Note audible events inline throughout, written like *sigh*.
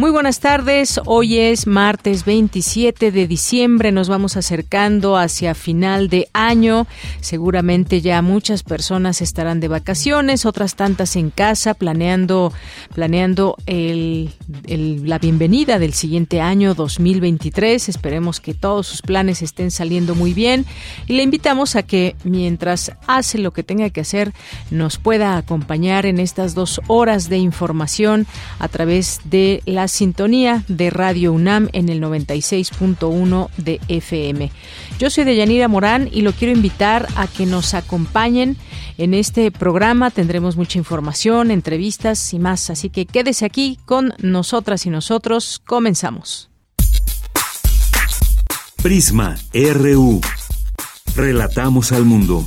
Muy buenas tardes, hoy es martes 27 de diciembre, nos vamos acercando hacia final de año, seguramente ya muchas personas estarán de vacaciones, otras tantas en casa planeando, planeando la bienvenida del siguiente año 2023, esperemos que todos sus planes estén saliendo muy bien. Y le invitamos a que mientras hace lo que tenga que hacer nos pueda acompañar en estas dos horas de información a través de las sintonía de Radio UNAM en el 96.1 de FM. Yo soy Deyanira Morán y lo quiero invitar a que nos acompañen en este programa. Tendremos mucha información, entrevistas y más, así que quédese aquí con nosotras y nosotros. Comenzamos. Prisma RU. Relatamos al mundo.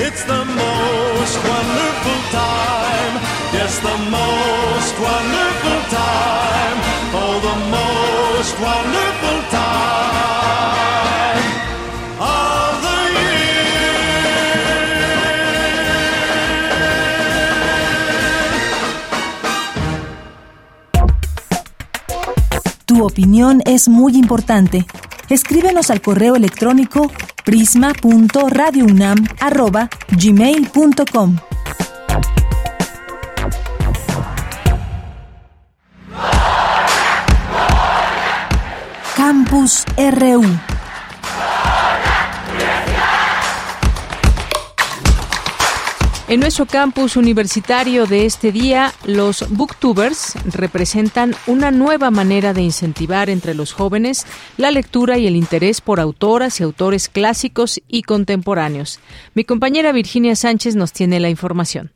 It's the most wonderful time. Yes, the most wonderful time. Oh, the most wonderful time of the Tu opinión es muy importante. Escríbenos al correo electrónico prisma.radiounam@gmail.com. Campus RU. En nuestro campus universitario de este día, los booktubers representan una nueva manera de incentivar entre los jóvenes la lectura y el interés por autoras y autores clásicos y contemporáneos. Mi compañera Virginia Sánchez nos tiene la información.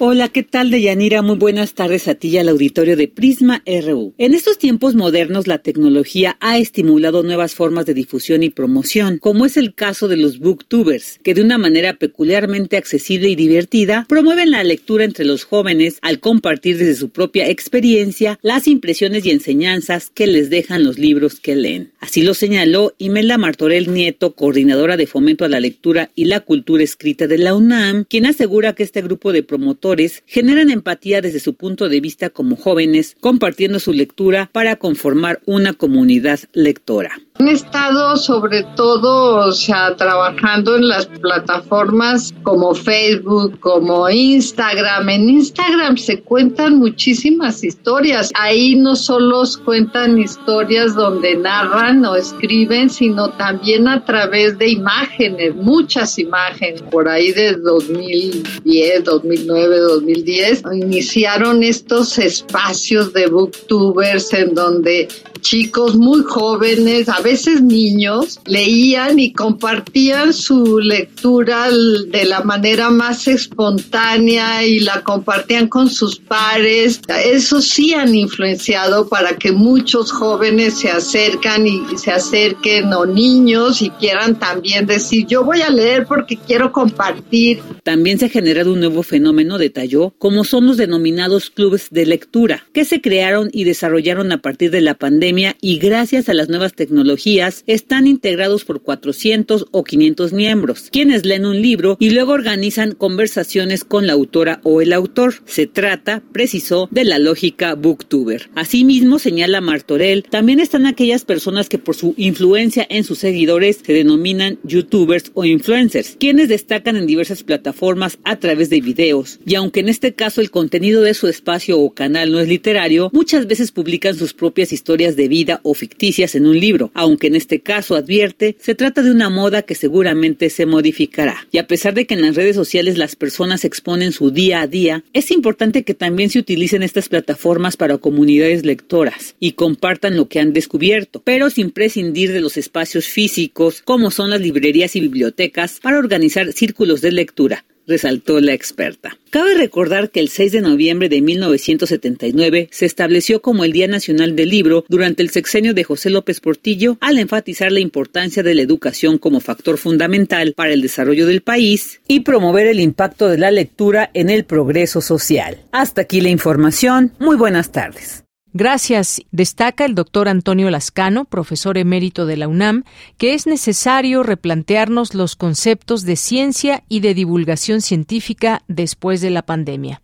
Hola, ¿qué tal, Deyanira? Muy buenas tardes a ti y al auditorio de Prisma RU. En estos tiempos modernos, la tecnología ha estimulado nuevas formas de difusión y promoción, como es el caso de los booktubers, que de una manera peculiarmente accesible y divertida promueven la lectura entre los jóvenes al compartir desde su propia experiencia las impresiones y enseñanzas que les dejan los libros que leen. Así lo señaló Imelda Martorell Nieto, coordinadora de fomento a la lectura y la cultura escrita de la UNAM, quien asegura que este grupo de promotores generan empatía desde su punto de vista como jóvenes, compartiendo su lectura para conformar una comunidad lectora. Han estado sobre todo, o sea, trabajando en las plataformas como Facebook, como Instagram. En Instagram se cuentan muchísimas historias. Ahí no solo cuentan historias donde narran o escriben, sino también a través de imágenes, muchas imágenes. Por ahí de 2010, 2009, 2010, iniciaron estos espacios de booktubers en donde chicos muy jóvenes, a veces niños, leían y compartían su lectura de la manera más espontánea y la compartían con sus pares. Eso sí han influenciado para que muchos jóvenes se acercan y se acerquen o niños y quieran también decir, yo voy a leer porque quiero compartir. También se ha generado un nuevo fenómeno, detalló, como son los denominados clubes de lectura, que se crearon y desarrollaron a partir de la pandemia y gracias a las nuevas tecnologías están integrados por 400 o 500 miembros, quienes leen un libro y luego organizan conversaciones con la autora o el autor. Se trata, precisó, de la lógica booktuber. Asimismo, señala Martorell, también están aquellas personas que por su influencia en sus seguidores se denominan youtubers o influencers, quienes destacan en diversas plataformas a través de videos. Y aunque en este caso el contenido de su espacio o canal no es literario, muchas veces publican sus propias historias de vida o ficticias en un libro, aunque en este caso advierte, se trata de una moda que seguramente se modificará. Y a pesar de que en las redes sociales las personas exponen su día a día, es importante que también se utilicen estas plataformas para comunidades lectoras y compartan lo que han descubierto, pero sin prescindir de los espacios físicos como son las librerías y bibliotecas para organizar círculos de lectura resaltó la experta. Cabe recordar que el 6 de noviembre de 1979 se estableció como el Día Nacional del Libro durante el sexenio de José López Portillo al enfatizar la importancia de la educación como factor fundamental para el desarrollo del país y promover el impacto de la lectura en el progreso social. Hasta aquí la información. Muy buenas tardes. Gracias. Destaca el doctor Antonio Lascano, profesor emérito de la UNAM, que es necesario replantearnos los conceptos de ciencia y de divulgación científica después de la pandemia.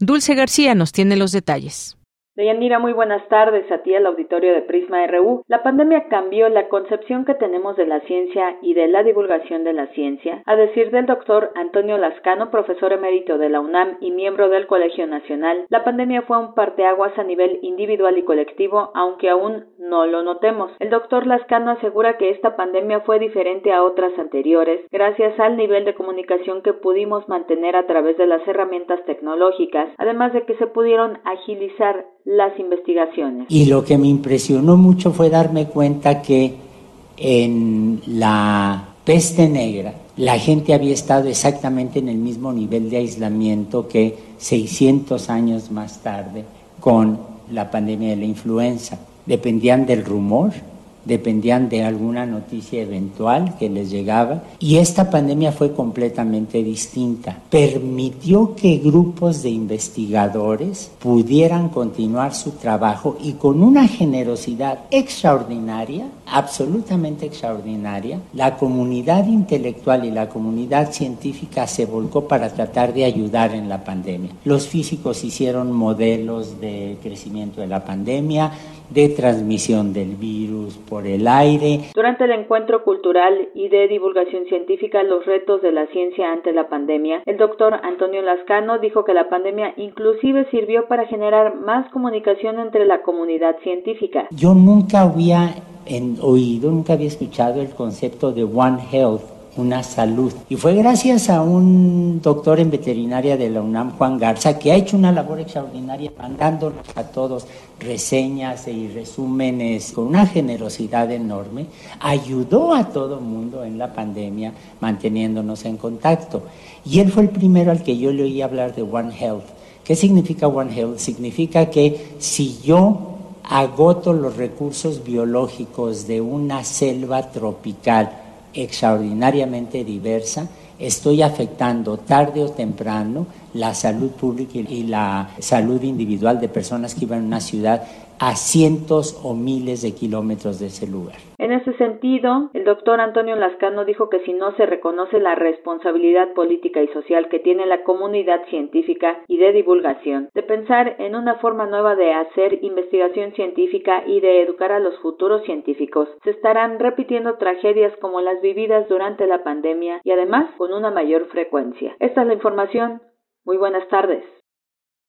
Dulce García nos tiene los detalles. Deyanira, muy buenas tardes a ti al auditorio de Prisma RU. La pandemia cambió la concepción que tenemos de la ciencia y de la divulgación de la ciencia. A decir del doctor Antonio Lascano, profesor emérito de la UNAM y miembro del Colegio Nacional, la pandemia fue un parteaguas a nivel individual y colectivo, aunque aún no lo notemos. El doctor Lascano asegura que esta pandemia fue diferente a otras anteriores, gracias al nivel de comunicación que pudimos mantener a través de las herramientas tecnológicas, además de que se pudieron agilizar las investigaciones. Y lo que me impresionó mucho fue darme cuenta que en la peste negra la gente había estado exactamente en el mismo nivel de aislamiento que 600 años más tarde con la pandemia de la influenza. Dependían del rumor dependían de alguna noticia eventual que les llegaba y esta pandemia fue completamente distinta. Permitió que grupos de investigadores pudieran continuar su trabajo y con una generosidad extraordinaria, absolutamente extraordinaria, la comunidad intelectual y la comunidad científica se volcó para tratar de ayudar en la pandemia. Los físicos hicieron modelos de crecimiento de la pandemia, de transmisión del virus por el aire. Durante el encuentro cultural y de divulgación científica Los retos de la ciencia ante la pandemia, el doctor Antonio Lascano dijo que la pandemia inclusive sirvió para generar más comunicación entre la comunidad científica. Yo nunca había oído, nunca había escuchado el concepto de One Health una salud. Y fue gracias a un doctor en veterinaria de la UNAM, Juan Garza, que ha hecho una labor extraordinaria mandándonos a todos reseñas y resúmenes con una generosidad enorme, ayudó a todo mundo en la pandemia manteniéndonos en contacto. Y él fue el primero al que yo le oí hablar de One Health. ¿Qué significa One Health? Significa que si yo agoto los recursos biológicos de una selva tropical extraordinariamente diversa, estoy afectando tarde o temprano la salud pública y la salud individual de personas que iban a una ciudad a cientos o miles de kilómetros de ese lugar. En ese sentido, el doctor Antonio Lascano dijo que si no se reconoce la responsabilidad política y social que tiene la comunidad científica y de divulgación, de pensar en una forma nueva de hacer investigación científica y de educar a los futuros científicos, se estarán repitiendo tragedias como las vividas durante la pandemia y además con una mayor frecuencia. Esta es la información. Muy buenas tardes.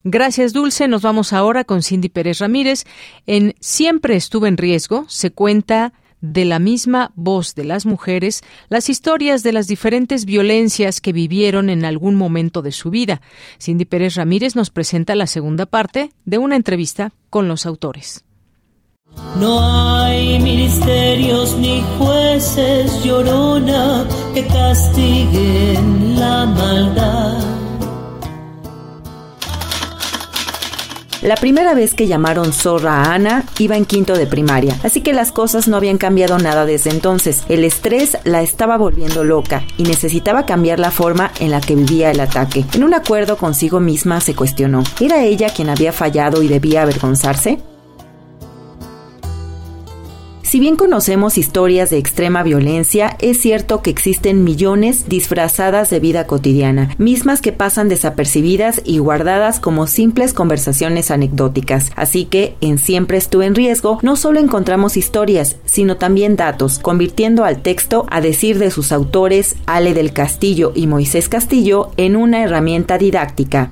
Gracias, Dulce. Nos vamos ahora con Cindy Pérez Ramírez. En Siempre estuve en riesgo se cuenta de la misma voz de las mujeres las historias de las diferentes violencias que vivieron en algún momento de su vida. Cindy Pérez Ramírez nos presenta la segunda parte de una entrevista con los autores. No hay ministerios ni jueces llorona que castiguen la maldad La primera vez que llamaron zorra a Ana iba en quinto de primaria, así que las cosas no habían cambiado nada desde entonces. El estrés la estaba volviendo loca y necesitaba cambiar la forma en la que vivía el ataque. En un acuerdo consigo misma se cuestionó, ¿era ella quien había fallado y debía avergonzarse? Si bien conocemos historias de extrema violencia, es cierto que existen millones disfrazadas de vida cotidiana, mismas que pasan desapercibidas y guardadas como simples conversaciones anecdóticas. Así que en Siempre estuve en riesgo no solo encontramos historias, sino también datos, convirtiendo al texto, a decir de sus autores Ale del Castillo y Moisés Castillo, en una herramienta didáctica.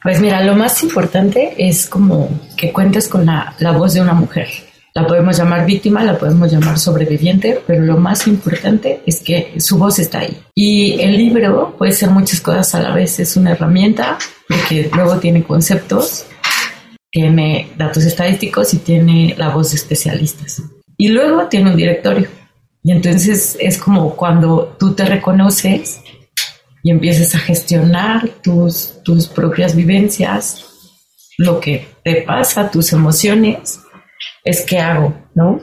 Pues mira, lo más importante es como que cuentes con la, la voz de una mujer la podemos llamar víctima, la podemos llamar sobreviviente, pero lo más importante es que su voz está ahí. Y el libro puede ser muchas cosas a la vez. Es una herramienta porque luego tiene conceptos, tiene datos estadísticos y tiene la voz de especialistas. Y luego tiene un directorio. Y entonces es como cuando tú te reconoces y empiezas a gestionar tus, tus propias vivencias, lo que te pasa, tus emociones, es qué hago, ¿no?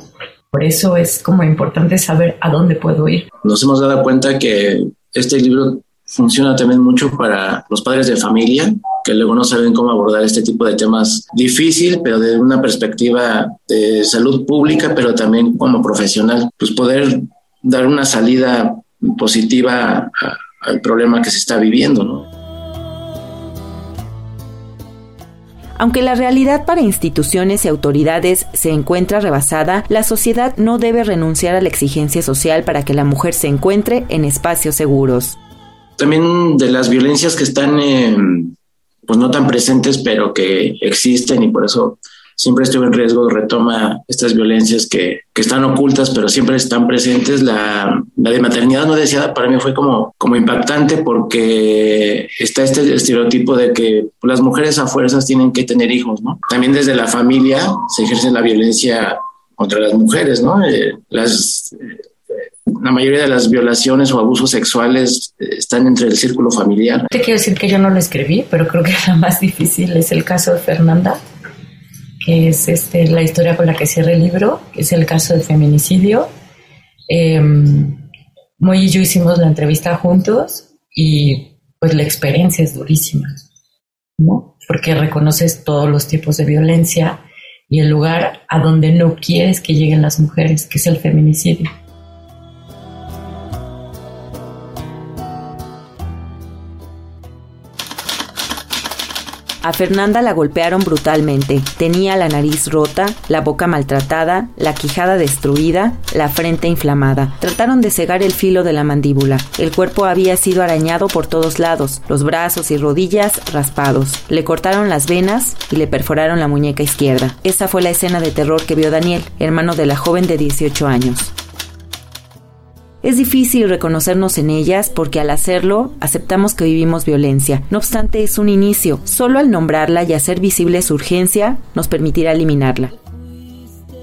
Por eso es como importante saber a dónde puedo ir. Nos hemos dado cuenta que este libro funciona también mucho para los padres de familia, que luego no saben cómo abordar este tipo de temas difícil, pero de una perspectiva de salud pública, pero también como profesional, pues poder dar una salida positiva al problema que se está viviendo, ¿no? Aunque la realidad para instituciones y autoridades se encuentra rebasada, la sociedad no debe renunciar a la exigencia social para que la mujer se encuentre en espacios seguros. También de las violencias que están, eh, pues no tan presentes, pero que existen y por eso siempre estuve en riesgo, retoma estas violencias que, que están ocultas, pero siempre están presentes. La, la, de maternidad no deseada para mí fue como, como impactante porque está este estereotipo de que las mujeres a fuerzas tienen que tener hijos, ¿no? También desde la familia se ejerce la violencia contra las mujeres, ¿no? Eh, las, eh, la mayoría de las violaciones o abusos sexuales eh, están entre el círculo familiar. Te quiero decir que yo no lo escribí, pero creo que *laughs* la más difícil es el caso de Fernanda que es este, la historia con la que cierra el libro, que es el caso del feminicidio. Eh, Muy y yo hicimos la entrevista juntos y pues la experiencia es durísima, ¿no? Porque reconoces todos los tipos de violencia y el lugar a donde no quieres que lleguen las mujeres, que es el feminicidio. A Fernanda la golpearon brutalmente. Tenía la nariz rota, la boca maltratada, la quijada destruida, la frente inflamada. Trataron de cegar el filo de la mandíbula. El cuerpo había sido arañado por todos lados, los brazos y rodillas raspados. Le cortaron las venas y le perforaron la muñeca izquierda. Esa fue la escena de terror que vio Daniel, hermano de la joven de 18 años. Es difícil reconocernos en ellas porque al hacerlo aceptamos que vivimos violencia. No obstante, es un inicio. Solo al nombrarla y hacer visible su urgencia nos permitirá eliminarla.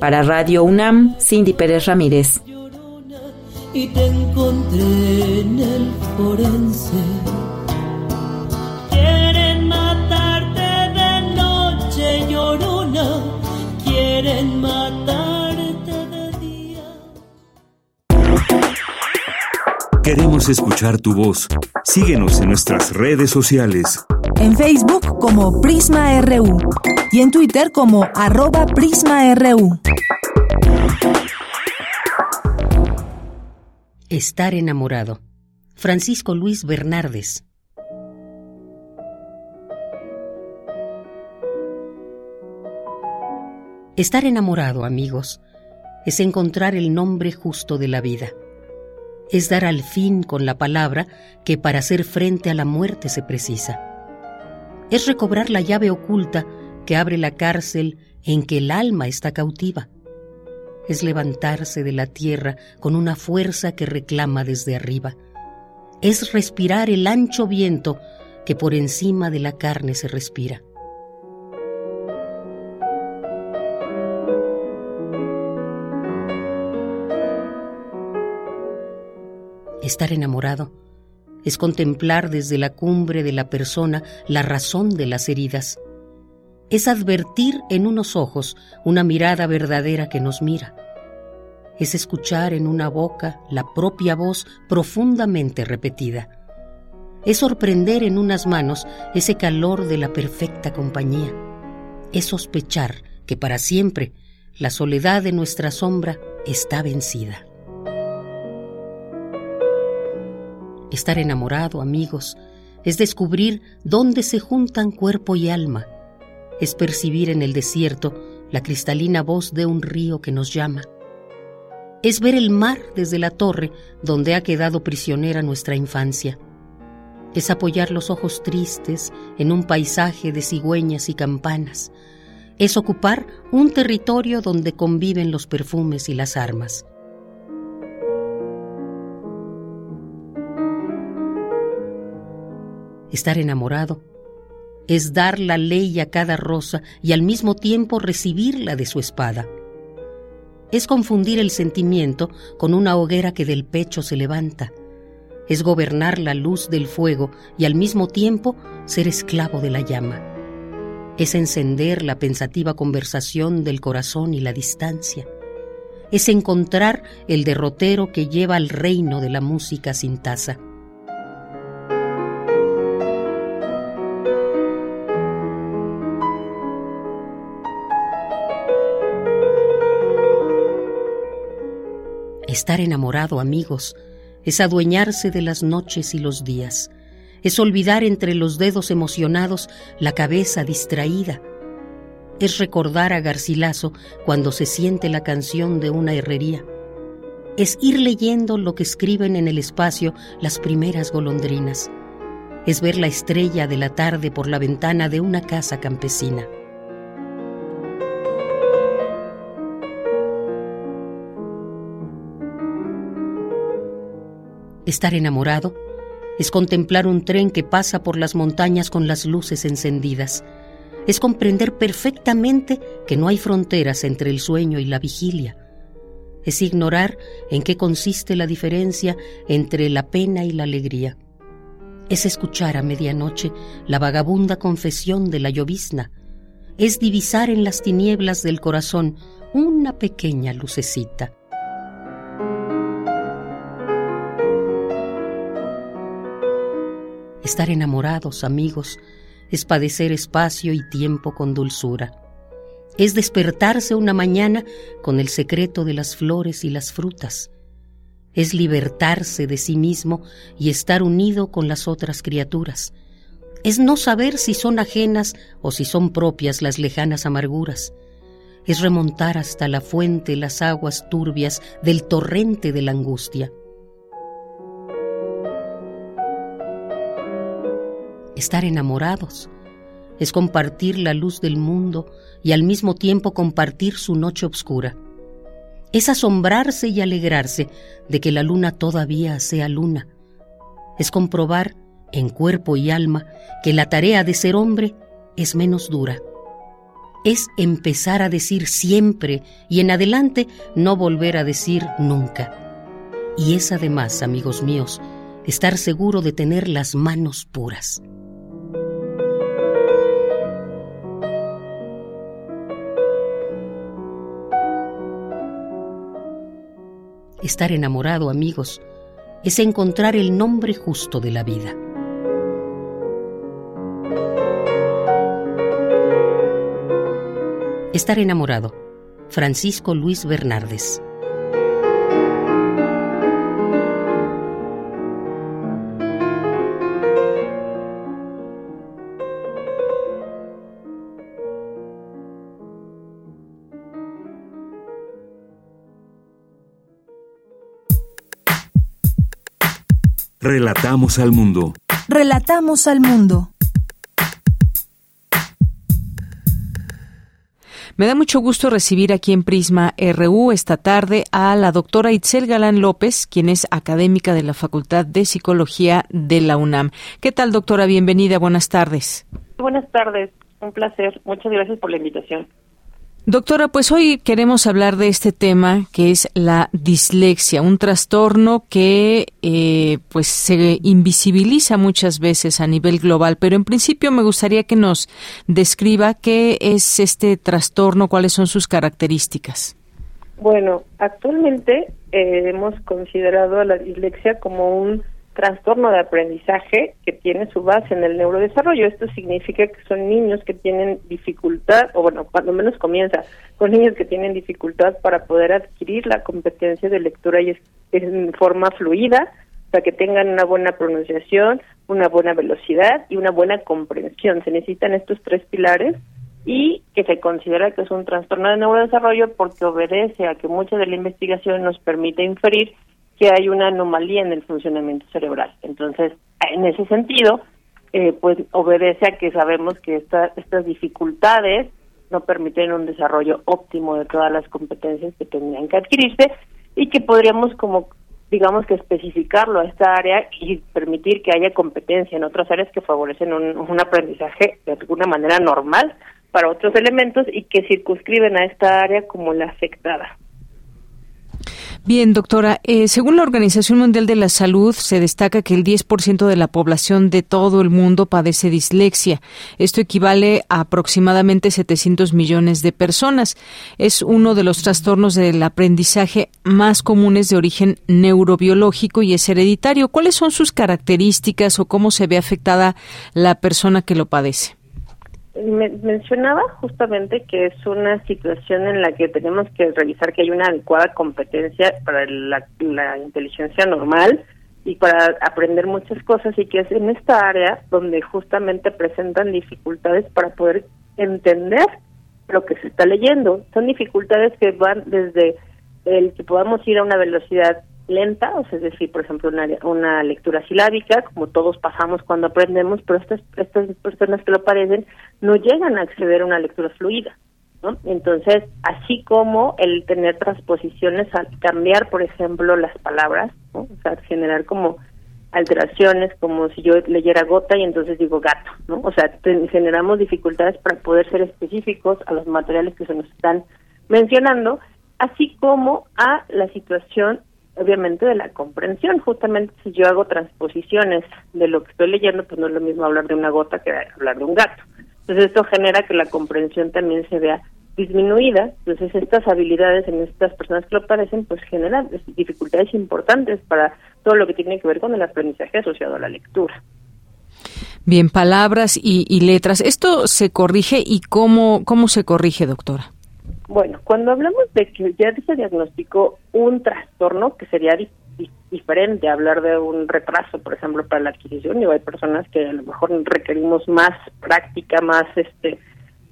Para Radio UNAM, Cindy Pérez Ramírez. Y te encontré en el forense. Quieren matarte de noche, llorona. Quieren. Queremos escuchar tu voz. Síguenos en nuestras redes sociales. En Facebook como Prisma RU y en Twitter como arroba PrismaRU. Estar enamorado. Francisco Luis Bernardes. Estar enamorado, amigos, es encontrar el nombre justo de la vida es dar al fin con la palabra que para hacer frente a la muerte se precisa. Es recobrar la llave oculta que abre la cárcel en que el alma está cautiva. Es levantarse de la tierra con una fuerza que reclama desde arriba. Es respirar el ancho viento que por encima de la carne se respira. Estar enamorado es contemplar desde la cumbre de la persona la razón de las heridas. Es advertir en unos ojos una mirada verdadera que nos mira. Es escuchar en una boca la propia voz profundamente repetida. Es sorprender en unas manos ese calor de la perfecta compañía. Es sospechar que para siempre la soledad de nuestra sombra está vencida. Estar enamorado, amigos, es descubrir dónde se juntan cuerpo y alma, es percibir en el desierto la cristalina voz de un río que nos llama, es ver el mar desde la torre donde ha quedado prisionera nuestra infancia, es apoyar los ojos tristes en un paisaje de cigüeñas y campanas, es ocupar un territorio donde conviven los perfumes y las armas. Estar enamorado es dar la ley a cada rosa y al mismo tiempo recibirla de su espada. Es confundir el sentimiento con una hoguera que del pecho se levanta. Es gobernar la luz del fuego y al mismo tiempo ser esclavo de la llama. Es encender la pensativa conversación del corazón y la distancia. Es encontrar el derrotero que lleva al reino de la música sin taza Estar enamorado, amigos, es adueñarse de las noches y los días, es olvidar entre los dedos emocionados la cabeza distraída, es recordar a Garcilaso cuando se siente la canción de una herrería, es ir leyendo lo que escriben en el espacio las primeras golondrinas, es ver la estrella de la tarde por la ventana de una casa campesina. Estar enamorado es contemplar un tren que pasa por las montañas con las luces encendidas. Es comprender perfectamente que no hay fronteras entre el sueño y la vigilia. Es ignorar en qué consiste la diferencia entre la pena y la alegría. Es escuchar a medianoche la vagabunda confesión de la llovizna. Es divisar en las tinieblas del corazón una pequeña lucecita. Estar enamorados, amigos, es padecer espacio y tiempo con dulzura. Es despertarse una mañana con el secreto de las flores y las frutas. Es libertarse de sí mismo y estar unido con las otras criaturas. Es no saber si son ajenas o si son propias las lejanas amarguras. Es remontar hasta la fuente las aguas turbias del torrente de la angustia. Estar enamorados, es compartir la luz del mundo y al mismo tiempo compartir su noche oscura. Es asombrarse y alegrarse de que la luna todavía sea luna. Es comprobar, en cuerpo y alma, que la tarea de ser hombre es menos dura. Es empezar a decir siempre y en adelante no volver a decir nunca. Y es además, amigos míos, estar seguro de tener las manos puras. Estar enamorado, amigos, es encontrar el nombre justo de la vida. Estar enamorado. Francisco Luis Bernardes. Relatamos al mundo. Relatamos al mundo. Me da mucho gusto recibir aquí en Prisma RU esta tarde a la doctora Itzel Galán López, quien es académica de la Facultad de Psicología de la UNAM. ¿Qué tal, doctora? Bienvenida, buenas tardes. Buenas tardes, un placer. Muchas gracias por la invitación. Doctora, pues hoy queremos hablar de este tema que es la dislexia, un trastorno que eh, pues se invisibiliza muchas veces a nivel global, pero en principio me gustaría que nos describa qué es este trastorno, cuáles son sus características. Bueno, actualmente eh, hemos considerado a la dislexia como un trastorno de aprendizaje que tiene su base en el neurodesarrollo. Esto significa que son niños que tienen dificultad, o bueno, cuando menos comienza, con niños que tienen dificultad para poder adquirir la competencia de lectura y es, en forma fluida, para que tengan una buena pronunciación, una buena velocidad y una buena comprensión. Se necesitan estos tres pilares y que se considera que es un trastorno de neurodesarrollo porque obedece a que mucha de la investigación nos permite inferir que hay una anomalía en el funcionamiento cerebral. Entonces, en ese sentido, eh, pues obedece a que sabemos que estas dificultades no permiten un desarrollo óptimo de todas las competencias que tendrían que adquirirse y que podríamos como digamos que especificarlo a esta área y permitir que haya competencia en otras áreas que favorecen un aprendizaje de alguna manera normal para otros elementos y que circunscriben a esta área como la afectada. Bien, doctora, eh, según la Organización Mundial de la Salud, se destaca que el 10% de la población de todo el mundo padece dislexia. Esto equivale a aproximadamente 700 millones de personas. Es uno de los trastornos del aprendizaje más comunes de origen neurobiológico y es hereditario. ¿Cuáles son sus características o cómo se ve afectada la persona que lo padece? Mencionaba justamente que es una situación en la que tenemos que revisar que hay una adecuada competencia para la, inteligencia normal y para aprender muchas cosas y que es en esta área donde justamente presentan dificultades para poder entender lo que se está leyendo. Son dificultades que van desde el que podamos ir a una velocidad lenta, o sea, es decir, por ejemplo, una, una lectura silábica, como todos pasamos cuando aprendemos, pero estas, estas personas que lo padecen no llegan a acceder a una lectura fluida. Entonces, así como el tener transposiciones al cambiar, por ejemplo, las palabras, o sea, generar como alteraciones, como si yo leyera gota y entonces digo gato. O sea, generamos dificultades para poder ser específicos a los materiales que se nos están mencionando, así como a la situación obviamente de la comprensión. Justamente si yo hago transposiciones de lo que estoy leyendo, pues no es lo mismo hablar de una gota que hablar de un gato. Entonces esto genera que la comprensión también se vea disminuida. Entonces estas habilidades en estas personas que lo padecen, pues generan dificultades importantes para todo lo que tiene que ver con el aprendizaje asociado a la lectura. Bien, palabras y, y letras. ¿Esto se corrige y cómo, cómo se corrige, doctora? Bueno, cuando hablamos de que ya se diagnosticó un trastorno, que sería diferente hablar de un retraso, por ejemplo, para la adquisición, y hay personas que a lo mejor requerimos más práctica, más este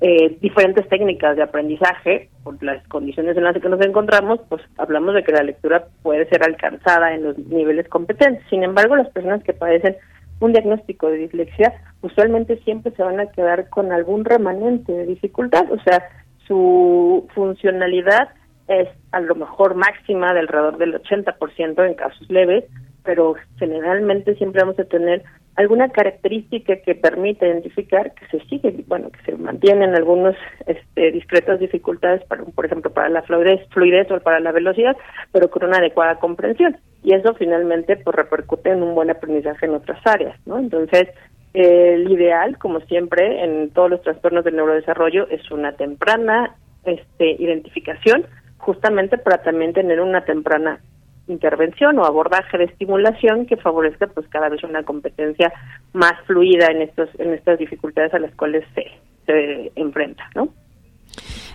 eh, diferentes técnicas de aprendizaje por las condiciones en las que nos encontramos, pues hablamos de que la lectura puede ser alcanzada en los niveles competentes. Sin embargo, las personas que padecen un diagnóstico de dislexia usualmente siempre se van a quedar con algún remanente de dificultad, o sea, su funcionalidad es a lo mejor máxima de alrededor del 80% en casos leves, pero generalmente siempre vamos a tener alguna característica que permita identificar que se sigue, bueno, que se mantienen algunos este, discretas dificultades, para, por ejemplo, para la fluidez, fluidez o para la velocidad, pero con una adecuada comprensión. Y eso finalmente pues repercute en un buen aprendizaje en otras áreas, ¿no? Entonces, el ideal, como siempre, en todos los trastornos del neurodesarrollo es una temprana este, identificación, justamente para también tener una temprana intervención o abordaje de estimulación que favorezca pues cada vez una competencia más fluida en estos en estas dificultades a las cuales se, se enfrenta, ¿no?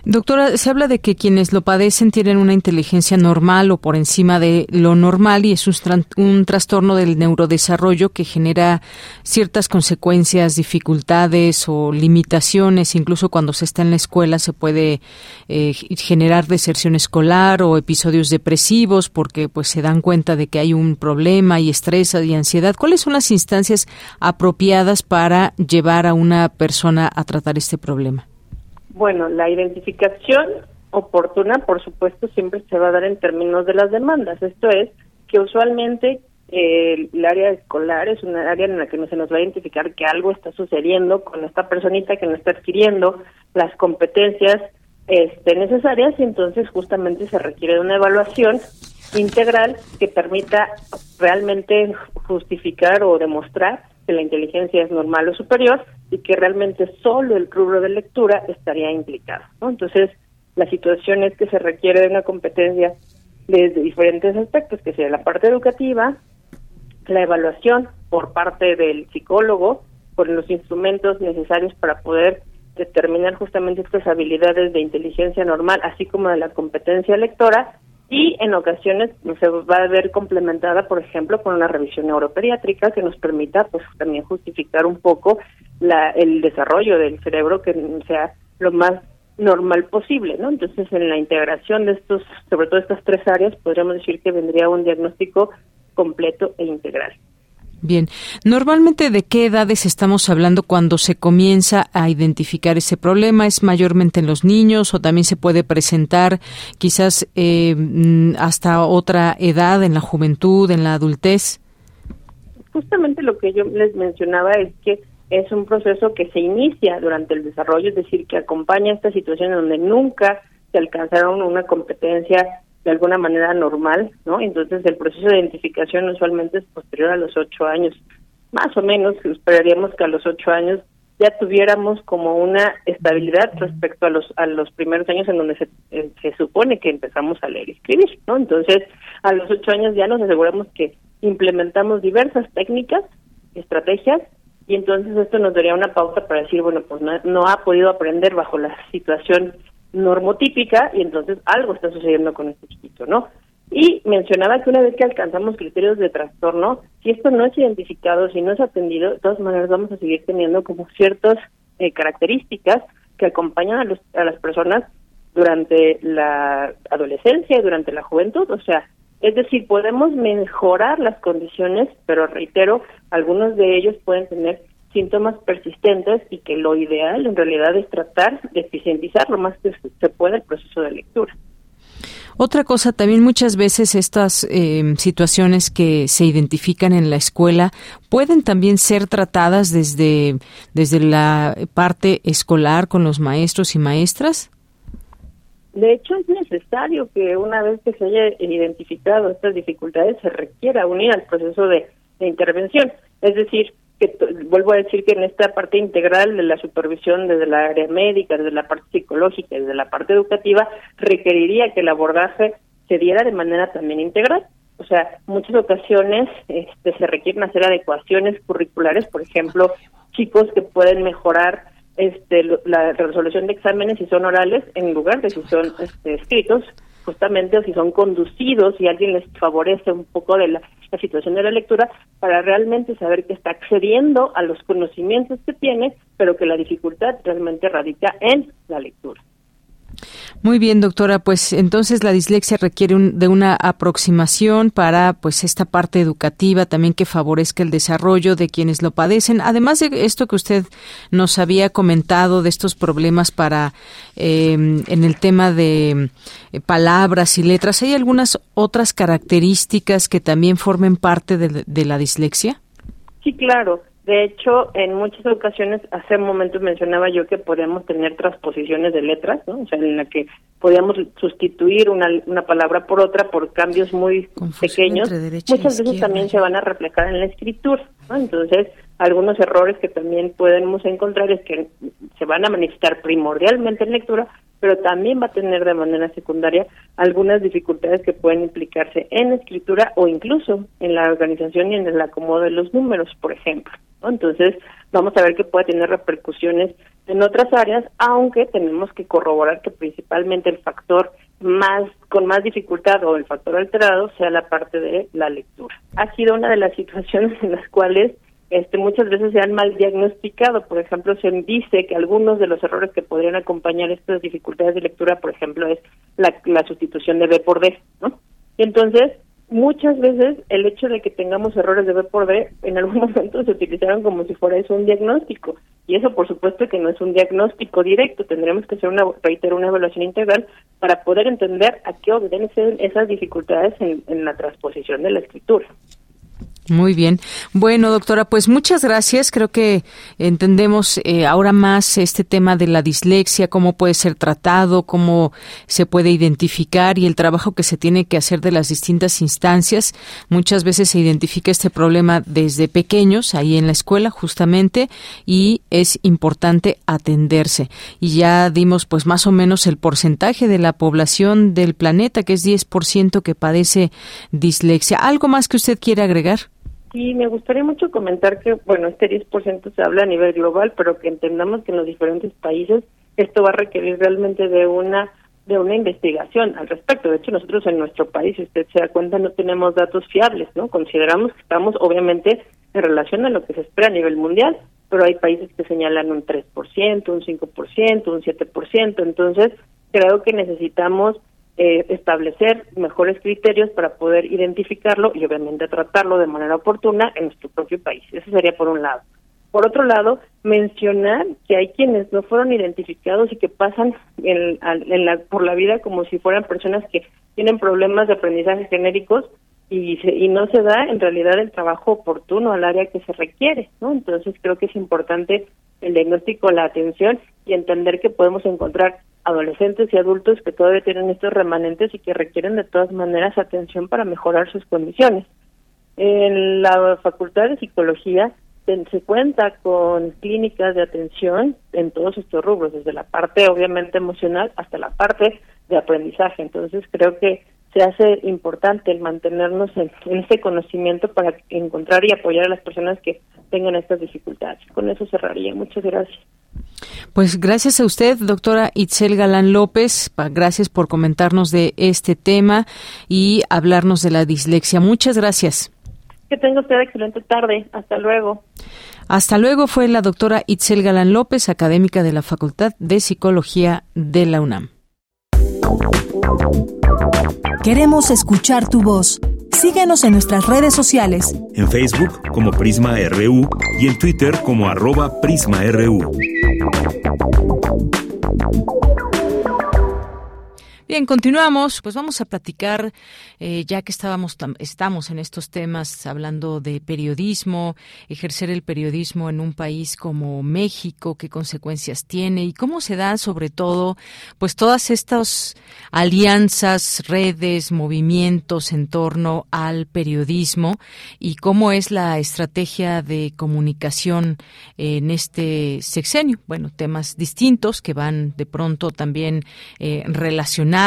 Doctora, se habla de que quienes lo padecen tienen una inteligencia normal o por encima de lo normal y es un, trastorno del neurodesarrollo que genera ciertas consecuencias, dificultades o limitaciones. Incluso cuando se está en la escuela se puede eh, generar deserción escolar o episodios depresivos porque pues se dan cuenta de que hay un problema y estrés y ansiedad. ¿Cuáles son las instancias apropiadas para llevar a una persona a tratar este problema? Bueno, la identificación oportuna, por supuesto, siempre se va a dar en términos de las demandas. Esto es que usualmente eh, el área escolar es una área en la que no se nos va a identificar que algo está sucediendo con esta personita que no está adquiriendo las competencias este, necesarias y entonces justamente se requiere de una evaluación integral que permita realmente justificar o demostrar que la inteligencia es normal o superior y que realmente solo el rubro de lectura estaría implicado. ¿no? Entonces, la situación es que se requiere de una competencia desde diferentes aspectos, que sea la parte educativa, la evaluación por parte del psicólogo, con los instrumentos necesarios para poder determinar justamente estas habilidades de inteligencia normal, así como de la competencia lectora, y en ocasiones se va a ver complementada, por ejemplo, con una revisión neuropediátrica que nos permita pues también justificar un poco la, el desarrollo del cerebro que sea lo más normal posible, ¿no? Entonces, en la integración de estos, sobre todo estas tres áreas, podríamos decir que vendría un diagnóstico completo e integral. Bien, normalmente de qué edades estamos hablando cuando se comienza a identificar ese problema? ¿Es mayormente en los niños o también se puede presentar quizás eh, mm, hasta otra edad, en la juventud, en la adultez? Justamente lo que yo les mencionaba es que es un proceso que se inicia durante el desarrollo, es decir, que acompaña esta situación donde nunca se alcanzaron una competencia de alguna manera normal, ¿no? Entonces el proceso de identificación usualmente es posterior a los ocho años. Más o menos esperaríamos que a los ocho años ya tuviéramos como una estabilidad respecto a los a los primeros años en donde se, se supone que empezamos a leer y escribir, ¿no? Entonces a los ocho años ya nos aseguramos que implementamos diversas técnicas, estrategias y entonces esto nos daría una pauta para decir, bueno, pues no, no ha podido aprender bajo la situación normotípica y entonces algo está sucediendo con este chiquito, ¿no? Y mencionaba que una vez que alcanzamos criterios de trastorno, si esto no es identificado, si no es atendido, de todas maneras vamos a seguir teniendo como ciertas eh, características que acompañan a, los, a las personas durante la adolescencia y durante la juventud. O sea, es decir, podemos mejorar las condiciones, pero reitero, algunos de ellos pueden tener síntomas persistentes y que lo ideal en realidad es tratar de eficientizar lo más que se pueda el proceso de lectura. Otra cosa, también muchas veces estas eh, situaciones que se identifican en la escuela pueden también ser tratadas desde, desde la parte escolar con los maestros y maestras. De hecho, es necesario que una vez que se haya identificado estas dificultades se requiera unir al proceso de intervención. Es decir, que vuelvo a decir que en esta parte integral de la supervisión desde la área médica, desde la parte psicológica, desde la parte educativa, requeriría que el abordaje se diera de manera también integral. O sea, muchas ocasiones este, se requieren hacer adecuaciones curriculares, por ejemplo, chicos que pueden mejorar este, la resolución de exámenes si son orales en lugar de si son este, escritos, justamente o si son conducidos y alguien les favorece un poco de la, situación de la lectura para realmente saber que está accediendo a los conocimientos que tiene, pero que la dificultad realmente radica en la lectura. Muy bien, doctora. Pues entonces la dislexia requiere de una aproximación para pues esta parte educativa también que favorezca el desarrollo de quienes lo padecen. Además de esto que usted nos había comentado de estos problemas para em, en el tema de eh, palabras y letras, ¿hay algunas otras características que también formen parte de la dislexia? Sí, claro. De hecho, en muchas ocasiones, hace un momento mencionaba yo que podíamos tener transposiciones de letras, ¿no? O sea, en la que podíamos sustituir una, una palabra por otra por cambios muy pequeños. Muchas veces también se van a reflejar en la escritura, ¿no? Entonces, algunos errores que también podemos encontrar es que se van a manifestar primordialmente en lectura, pero también va a tener de manera secundaria algunas dificultades que pueden implicarse en escritura o incluso en la organización y en el acomodo de los números, por ejemplo. Entonces, vamos a ver que puede tener repercusiones en otras áreas, aunque tenemos que corroborar que principalmente el factor más con más dificultad o el factor alterado sea la parte de la lectura. Ha sido una de las *laughs* situaciones en las cuales este, muchas veces se han mal diagnosticado. Por ejemplo, se dice que algunos de los errores que podrían acompañar estas dificultades de lectura, por ejemplo, es la, la sustitución de B por D, ¿no? Y entonces, muchas veces el hecho de que tengamos errores de B por D en algún *laughs* momento se utilizaron como si fuera eso un diagnóstico. Y eso por supuesto que no es un diagnóstico directo. Tendremos que hacer una reiterar una evaluación integral para poder entender a qué obedecen esas dificultades en la transposición de la escritura muy bien. Bueno, doctora, pues muchas gracias. Creo que entendemos eh, ahora más este tema de la dislexia, cómo puede ser tratado, cómo se puede identificar y el trabajo que se tiene que hacer de las distintas instancias. Muchas veces se identifica este problema desde pequeños, ahí en la escuela justamente, y es importante atenderse. Y ya dimos pues más o menos el porcentaje de la población del planeta, que es 10% que padece dislexia. ¿Algo más que usted quiere agregar? Sí, me gustaría mucho comentar que, bueno, este 10% se habla a nivel global, pero que entendamos que en los diferentes países esto va a requerir realmente de una de una investigación al respecto. De hecho, nosotros en nuestro país, usted se da cuenta, no tenemos datos fiables, ¿no? Consideramos que estamos, obviamente, en relación a lo que se espera a nivel mundial, pero hay países que señalan un 3%, un 5%, un 7%. Entonces, creo que necesitamos eh, establecer mejores criterios para poder identificarlo y obviamente tratarlo de manera oportuna en nuestro propio país. Eso sería por un lado. Por otro lado, mencionar que hay quienes no fueron identificados y que pasan en, la, por la vida como si fueran personas que tienen problemas de aprendizaje genéricos y, y no se da en realidad el trabajo oportuno al área que se requiere, ¿no? Entonces creo que es importante el diagnóstico, la atención y entender que podemos encontrar adolescentes y adultos que todavía tienen estos remanentes y que requieren de todas maneras atención para mejorar sus condiciones. En la Facultad de Psicología se cuenta con clínicas de atención en todos estos rubros, desde la parte obviamente emocional hasta la parte de aprendizaje. Entonces creo que se hace importante el mantenernos en, en ese conocimiento para encontrar y apoyar a las personas que tengan estas dificultades. Con eso cerraría. Muchas gracias. Pues gracias a usted, doctora Itzel Galán López. Gracias por comentarnos de este tema y hablarnos de la dislexia. Muchas gracias. Que tenga usted excelente tarde. Hasta luego. Hasta luego fue la doctora Itzel Galán López, académica de la Facultad de Psicología de la UNAM. Queremos escuchar tu voz. Síguenos en nuestras redes sociales. En Facebook como Prisma RU y en Twitter como arroba PrismaRU. Thank you. Bien, continuamos. Pues vamos a platicar, eh, ya que estábamos estamos en estos temas hablando de periodismo, ejercer el periodismo en un país como México, qué consecuencias tiene y cómo se dan, sobre todo, pues todas estas alianzas, redes, movimientos en torno al periodismo y cómo es la estrategia de comunicación en este sexenio. Bueno, temas distintos que van de pronto también eh, relacionados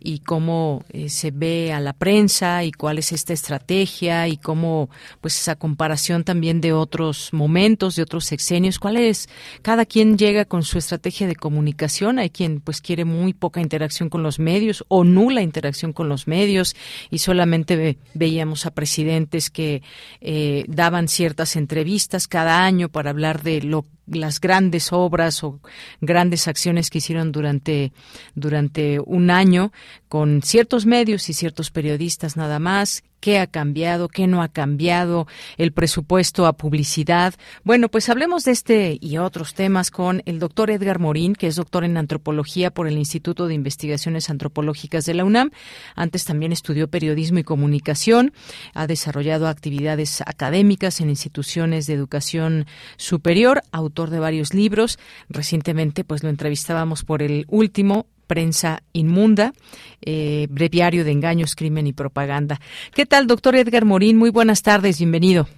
y cómo eh, se ve a la prensa y cuál es esta estrategia y cómo pues esa comparación también de otros momentos, de otros sexenios, cuál es cada quien llega con su estrategia de comunicación, hay quien pues quiere muy poca interacción con los medios o nula interacción con los medios y solamente veíamos a presidentes que eh, daban ciertas entrevistas cada año para hablar de lo las grandes obras o grandes acciones que hicieron durante, durante un año con ciertos medios y ciertos periodistas nada más, qué ha cambiado, qué no ha cambiado, el presupuesto a publicidad. Bueno, pues hablemos de este y otros temas con el doctor Edgar Morín, que es doctor en antropología por el Instituto de Investigaciones Antropológicas de la UNAM. Antes también estudió periodismo y comunicación, ha desarrollado actividades académicas en instituciones de educación superior, autor de varios libros. Recientemente, pues lo entrevistábamos por el último, Prensa Inmunda, eh, Breviario de Engaños, Crimen y Propaganda. ¿Qué tal, doctor Edgar Morín? Muy buenas tardes, bienvenido.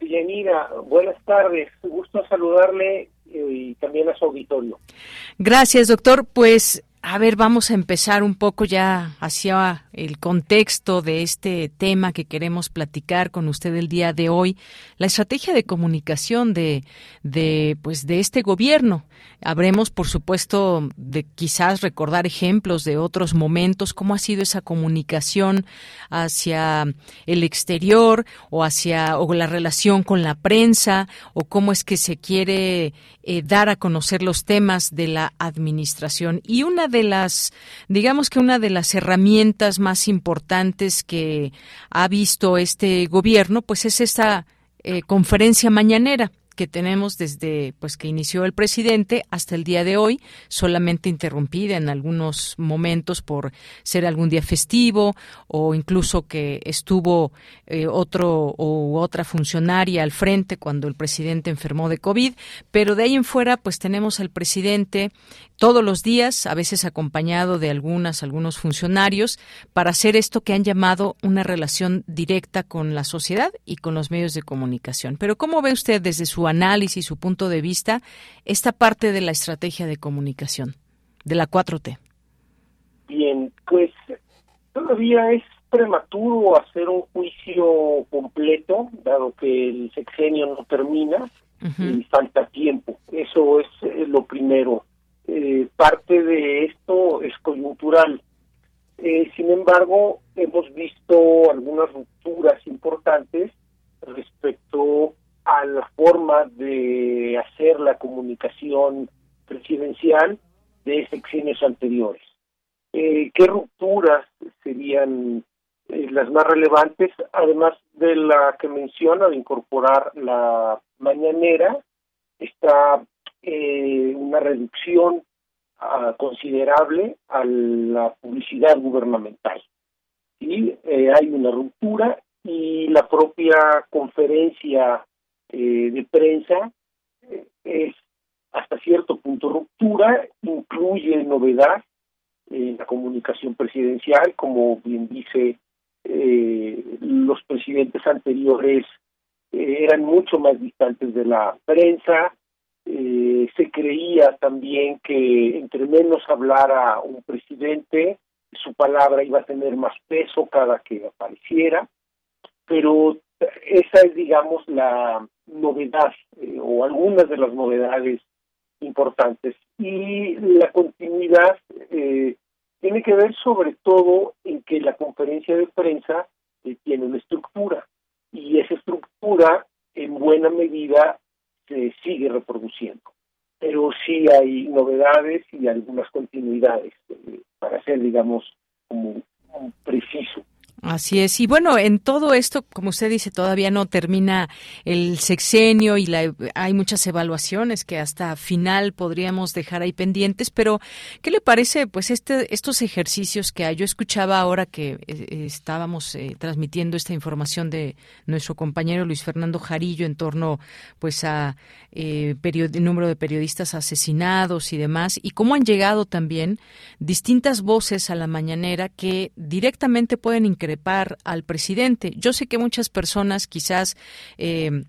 Bienvenida, buenas tardes, gusto saludarle eh, y también a su auditorio. Gracias, doctor. Pues a ver, vamos a empezar un poco ya hacia el contexto de este tema que queremos platicar con usted el día de hoy, la estrategia de comunicación de, de pues de este gobierno. Habremos, por supuesto, de quizás recordar ejemplos de otros momentos, cómo ha sido esa comunicación hacia el exterior o hacia o la relación con la prensa o cómo es que se quiere eh, dar a conocer los temas de la administración. Y una de las, digamos que una de las herramientas más importantes que ha visto este gobierno, pues es esta eh, conferencia mañanera que tenemos desde pues que inició el presidente hasta el día de hoy, solamente interrumpida en algunos momentos por ser algún día festivo o incluso que estuvo eh, otro o otra funcionaria al frente cuando el presidente enfermó de COVID, pero de ahí en fuera pues tenemos al presidente todos los días, a veces acompañado de algunas algunos funcionarios para hacer esto que han llamado una relación directa con la sociedad y con los medios de comunicación. Pero ¿cómo ve usted desde su análisis, su punto de vista, esta parte de la estrategia de comunicación de la 4T? Bien, pues todavía es prematuro hacer un juicio completo, dado que el sexenio no termina y falta tiempo. Eso es eh, lo primero. Eh, parte de esto es coyuntural. Eh, sin embargo, hemos visto algunas rupturas importantes respecto a la forma de hacer la comunicación presidencial de sexenios anteriores. Eh, ¿Qué rupturas serían las más relevantes, además de la que menciona de incorporar la mañanera? Está eh, una reducción ah, considerable a la publicidad gubernamental. Y hay una ruptura y la propia conferencia eh, de prensa eh, es hasta cierto punto ruptura, incluye novedad en la comunicación presidencial, como bien dice eh, los presidentes anteriores eran mucho más distantes de la prensa, se creía también que entre menos hablara un presidente, su palabra iba a tener más peso cada que apareciera, pero esa es, digamos, la novedad eh, o algunas de las novedades importantes. Y la continuidad eh, tiene que ver sobre todo en que la conferencia de prensa eh, tiene una estructura y esa estructura en buena medida se sigue reproduciendo. Pero sí hay novedades y algunas continuidades para ser, digamos, como preciso. Así es. Y bueno, en todo esto, como usted dice, todavía no termina el sexenio y la, hay muchas evaluaciones que hasta final podríamos dejar ahí pendientes. Pero, ¿qué le parece, pues, este, estos ejercicios que hay? Yo escuchaba ahora que eh, estábamos eh, transmitiendo esta información de nuestro compañero Luis Fernando Jarillo en torno, pues, a eh, número de periodistas asesinados y demás, y cómo han llegado también distintas voces a la mañanera que directamente pueden incrementar al presidente. Yo sé que muchas personas quizás eh,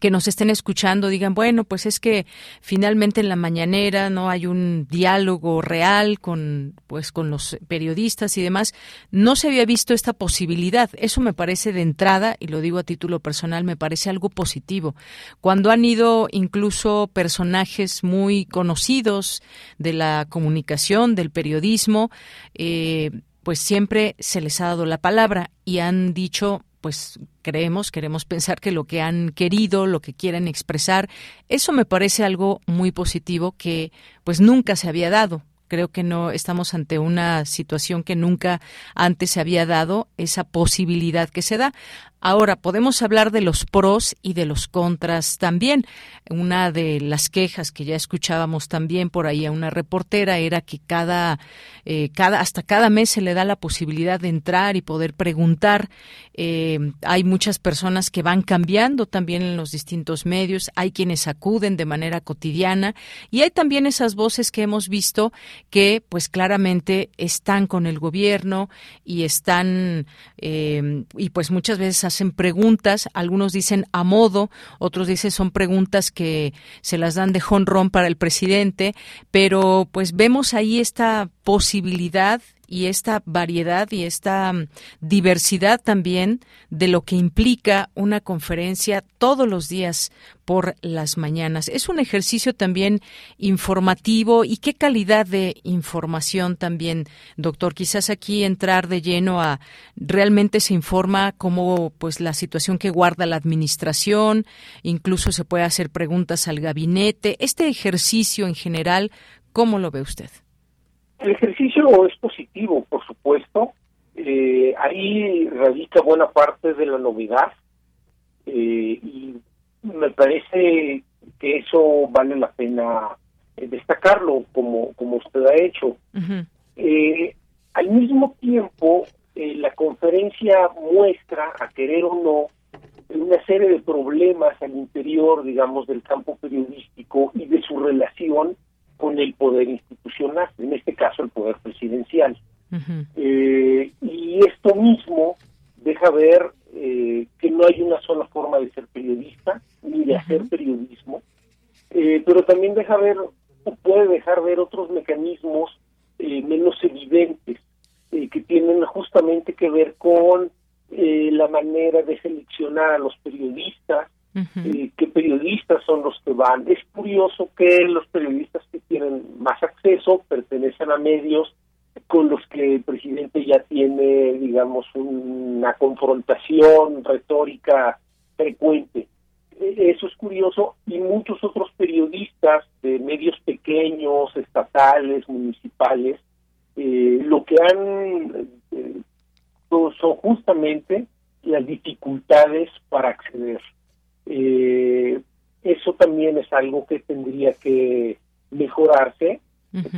que nos estén escuchando digan, bueno, pues es que finalmente en la mañanera no hay un diálogo real con pues con los periodistas y demás, no se había visto esta posibilidad. Eso me parece de entrada y lo digo a título personal, me parece algo positivo. Cuando han ido incluso personajes muy conocidos de la comunicación, del periodismo, eh, pues siempre se les ha dado la palabra y han dicho pues creemos, queremos pensar que lo que han querido, lo que quieren expresar, eso me parece algo muy positivo que pues nunca se había dado. Creo que no estamos ante una situación que nunca antes se había dado, esa posibilidad que se da. Ahora, podemos hablar de los pros y de los contras también. Una de las quejas que ya escuchábamos también por ahí a una reportera era que cada, eh, cada hasta cada mes se le da la posibilidad de entrar y poder preguntar. Eh, hay muchas personas que van cambiando también en los distintos medios, hay quienes acuden de manera cotidiana y hay también esas voces que hemos visto que pues claramente están con el gobierno y están eh, y pues muchas veces hacen preguntas, algunos dicen a modo, otros dicen son preguntas que se las dan de jonrón para el presidente, pero pues vemos ahí esta posibilidad y esta variedad y esta mm, diversidad también de lo que implica una conferencia todos los días por las mañanas. Es un ejercicio también informativo y qué calidad de información también, doctor. Quizás aquí entrar de lleno a realmente se informa cómo pues la situación que guarda la administración, incluso se puede hacer preguntas al gabinete. Este ejercicio en general, ¿cómo lo ve usted? El ejercicio es positivo, por supuesto. Eh, ahí radica buena parte de la novedad eh, y me parece que eso vale la pena eh, destacarlo como, como usted ha hecho. al mismo tiempo, la conferencia muestra, a querer o no, una serie de problemas al interior, digamos, del campo periodístico y de su relación con el poder institucional, en este caso el poder presidencial. Eh, y esto mismo deja ver eh, que no hay una sola forma de ser periodista ni de hacer periodismo, eh, pero también deja ver, puede dejar ver otros mecanismos menos evidentes que tienen justamente que ver con la manera de seleccionar a los periodistas, eh, qué periodistas son los que van. Es curioso que los periodistas tienen más acceso pertenecen a medios con los que el presidente ya tiene, digamos, una confrontación retórica frecuente. E, eso es curioso y muchos otros periodistas de medios pequeños, estatales, municipales, eh, lo que han eh, son justamente las dificultades para acceder eh, eso también es algo que tendría que mejorarse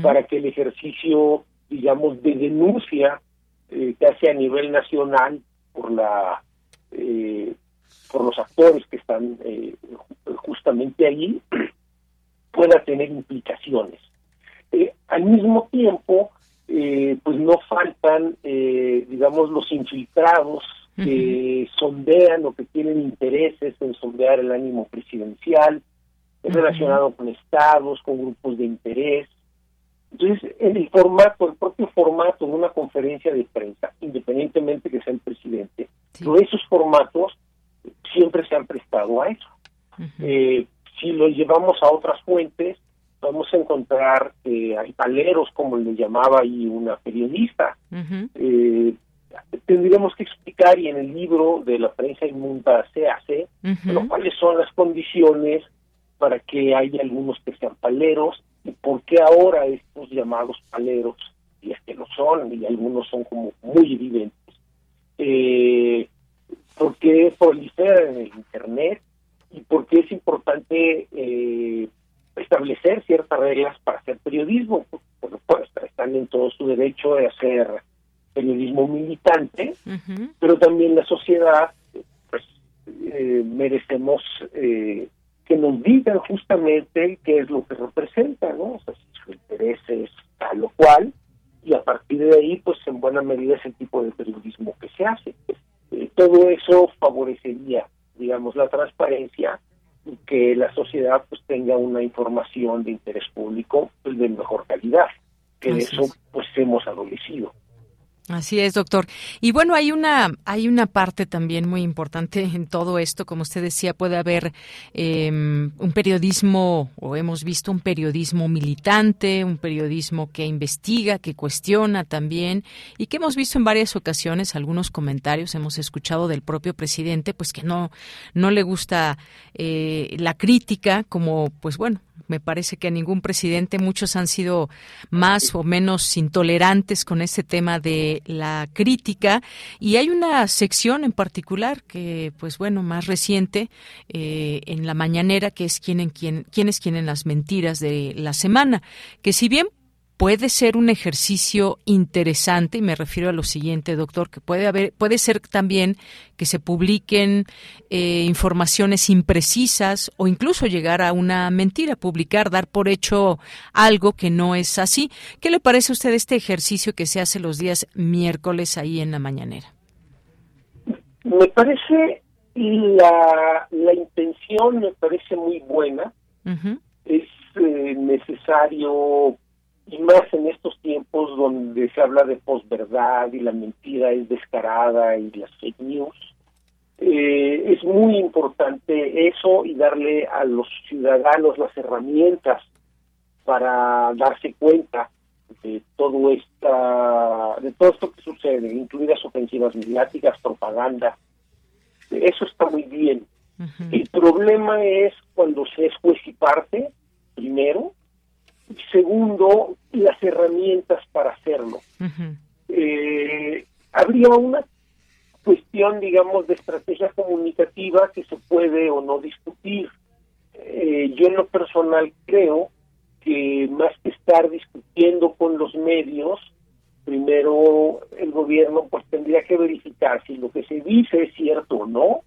para que el ejercicio, digamos, de denuncia eh, que hace a nivel nacional por la eh, por los actores que están eh, justamente allí *clears throat* pueda tener implicaciones. al mismo tiempo, pues no faltan, digamos, los infiltrados que sondean o que tienen intereses en sondear el ánimo presidencial, es relacionado con estados, con grupos de interés. Entonces, en el formato, el propio formato de una conferencia de prensa, independientemente que sea el presidente, esos formatos siempre se han prestado a eso. Eh, si lo llevamos a otras fuentes, vamos a encontrar que hay paleros, como le llamaba ahí una periodista, eh, tendríamos que explicar, y en el libro de la prensa inmunda se hace, cuáles son las condiciones para que haya algunos que sean paleros y por qué ahora estos llamados paleros, y es que lo son, y algunos son como muy evidentes, eh, por qué proliferan en el Internet y por qué es importante eh, establecer ciertas reglas para hacer periodismo. Por supuesto, están en todo su derecho de hacer periodismo militante, pero también la sociedad, pues eh, merecemos eh, que nos digan justamente qué es lo que representa, ¿no? O sea, si su interés es tal o cual, y a partir de ahí, pues en buena medida es el tipo de periodismo que se hace. Eh, todo eso favorecería, digamos, la transparencia y que la sociedad pues tenga una información de interés público pues, de mejor calidad, que de eso pues hemos adolecido. Así es, doctor. Y bueno, hay una hay una parte también muy importante en todo esto, como usted decía, puede haber em, un periodismo o hemos visto un periodismo militante, un periodismo que investiga, que cuestiona también y que hemos visto en varias ocasiones algunos comentarios hemos escuchado del propio presidente, pues que no no le gusta eh, la crítica, como pues bueno me parece que a ningún presidente, muchos han sido más o menos intolerantes con ese tema de la crítica. Y hay una sección en particular que, pues bueno, más reciente eh, en la mañanera que es quien, quien, quienes quieren las mentiras de la semana, que si bien puede ser un ejercicio interesante y me refiero a lo siguiente doctor que puede haber puede ser también que se publiquen eh, informaciones imprecisas o incluso llegar a una mentira publicar dar por hecho algo que no es así. Qué le parece a usted este ejercicio que se hace los días miércoles ahí en la mañanera me parece la, la intención me parece muy buena. Es eh, necesario y más en estos tiempos donde se habla de posverdad y la mentira es descarada y las fake news, eh, es muy importante eso y darle a los ciudadanos las herramientas para darse cuenta de todo esta de todo esto que sucede, incluidas ofensivas mediáticas, propaganda. Eso está muy bien. El problema es cuando se es juez y parte, primero, Segundo, las herramientas para hacerlo. eh, habría una cuestión, digamos, de estrategia comunicativa que se puede o no discutir. Eh, yo en lo personal creo que más que estar discutiendo con los medios, primero el gobierno pues tendría que verificar si lo que se dice es cierto o no,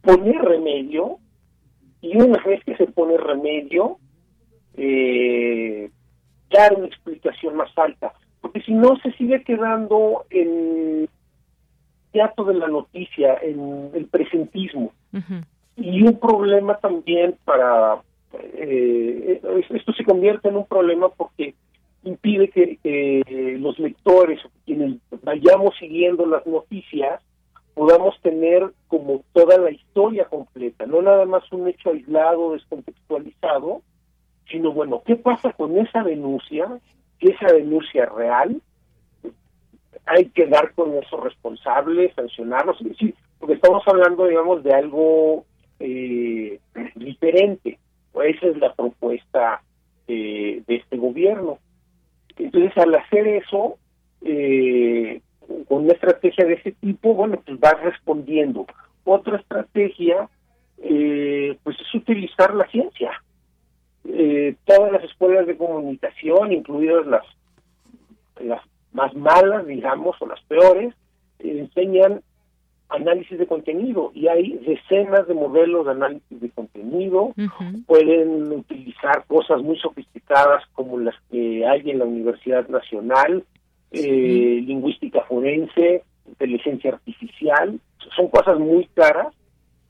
poner remedio, y una vez que se pone remedio, eh, dar una explicación más alta, porque si no se sigue quedando en teatro de la noticia, en el presentismo. Y un problema también para... Eh, esto se convierte en un problema porque impide que los lectores, quienes vayamos siguiendo las noticias, podamos tener como toda la historia completa, no nada más un hecho aislado, descontextualizado, sino bueno, ¿qué pasa con esa denuncia? Que esa denuncia real, hay que dar con esos responsables, sancionarlos, sí, porque estamos hablando, digamos, de algo eh, diferente. esa es la propuesta eh, de este gobierno. Entonces, al hacer eso, eh, con una estrategia de ese tipo, bueno, pues va respondiendo. Otra estrategia, eh, pues es utilizar la ciencia eh, todas las escuelas de comunicación, incluidas las, las más malas, digamos, o las peores, enseñan análisis de contenido y hay decenas de modelos de análisis de contenido. Pueden utilizar cosas muy sofisticadas como las que hay en la Universidad Nacional, eh, lingüística forense, inteligencia artificial. Son cosas muy caras,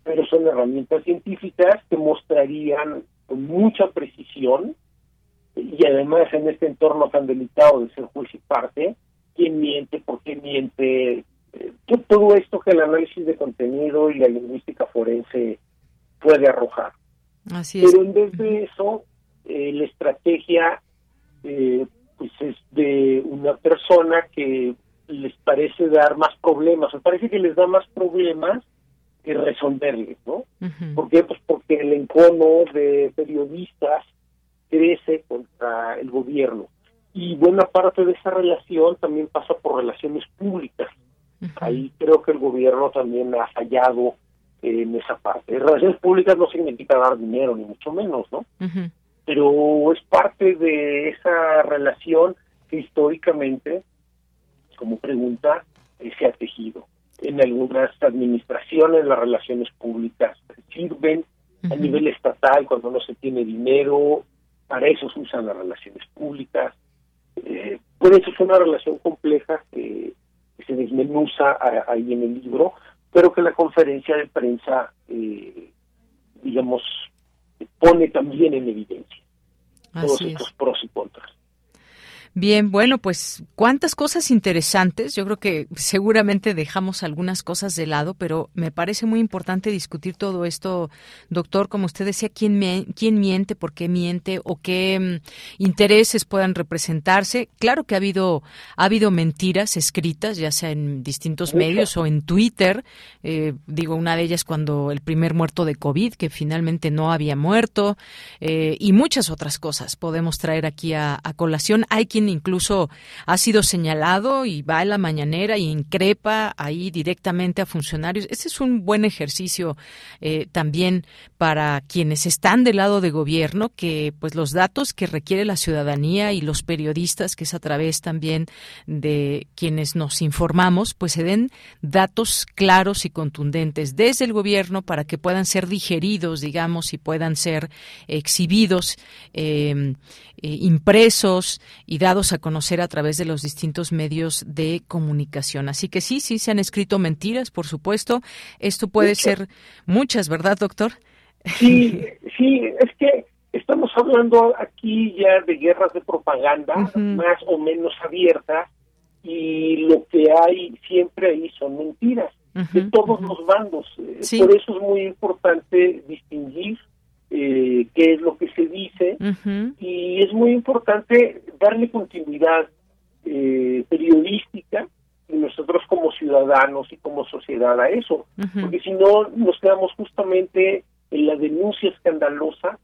pero son herramientas científicas que mostrarían con mucha precisión y además en este entorno tan delicado de ser juez y parte, quién miente, por qué miente, eh, todo esto que el análisis de contenido y la lingüística forense puede arrojar. Así Pero en vez de eso, eh, la estrategia eh, pues es de una persona que les parece dar más problemas, o parece que les da más problemas que resolverles, ¿no? ¿Por qué? Pues porque el encono de periodistas crece contra el gobierno. Y buena parte de esa relación también pasa por relaciones públicas. Ahí creo que el gobierno también ha fallado en esa parte. Relaciones públicas no significa dar dinero, ni mucho menos, ¿no? Pero es parte de esa relación que históricamente, como pregunta, eh, se ha tejido en algunas administraciones las relaciones públicas sirven a nivel estatal cuando no se tiene dinero, para eso se usan las relaciones públicas. Eh, puede ser una relación compleja que, se desmenuza ahí en el libro, pero que la conferencia de prensa, eh, digamos, pone también en evidencia todos estos pros y contras. Bien, bueno, pues cuántas cosas interesantes. Yo creo que seguramente dejamos algunas cosas de lado, pero me parece muy importante discutir todo esto, doctor. Como usted decía, quién, quién miente, por qué miente o qué mm, intereses puedan representarse. Claro que ha habido ha habido mentiras escritas, ya sea en distintos medios o en Twitter. Eh, digo, una de ellas cuando el primer muerto de COVID, que finalmente no había muerto, eh, y muchas otras cosas podemos traer aquí a, a colación. Hay quien incluso ha sido señalado y va a la mañanera y increpa ahí directamente a funcionarios. Ese es un buen ejercicio eh, también para quienes están del lado de gobierno, que pues los datos que requiere la ciudadanía y los periodistas, que es a través también de quienes nos informamos, pues se den datos claros y contundentes desde el gobierno para que puedan ser digeridos, digamos, y puedan ser exhibidos, eh, eh, impresos y dados a conocer a través de los distintos medios de comunicación. Así que sí, sí, se han escrito mentiras, por supuesto. Esto puede ser muchas, ¿verdad, doctor? Sí, sí, es que estamos hablando aquí ya de guerras de propaganda, más o menos abiertas, y lo que hay siempre ahí son mentiras, de todos los bandos. Por eso es muy importante distinguir eh, qué es lo que se dice y es muy importante darle continuidad eh, periodística y nosotros como ciudadanos y como sociedad a eso, porque si no nos quedamos justamente en la denuncia escandalosa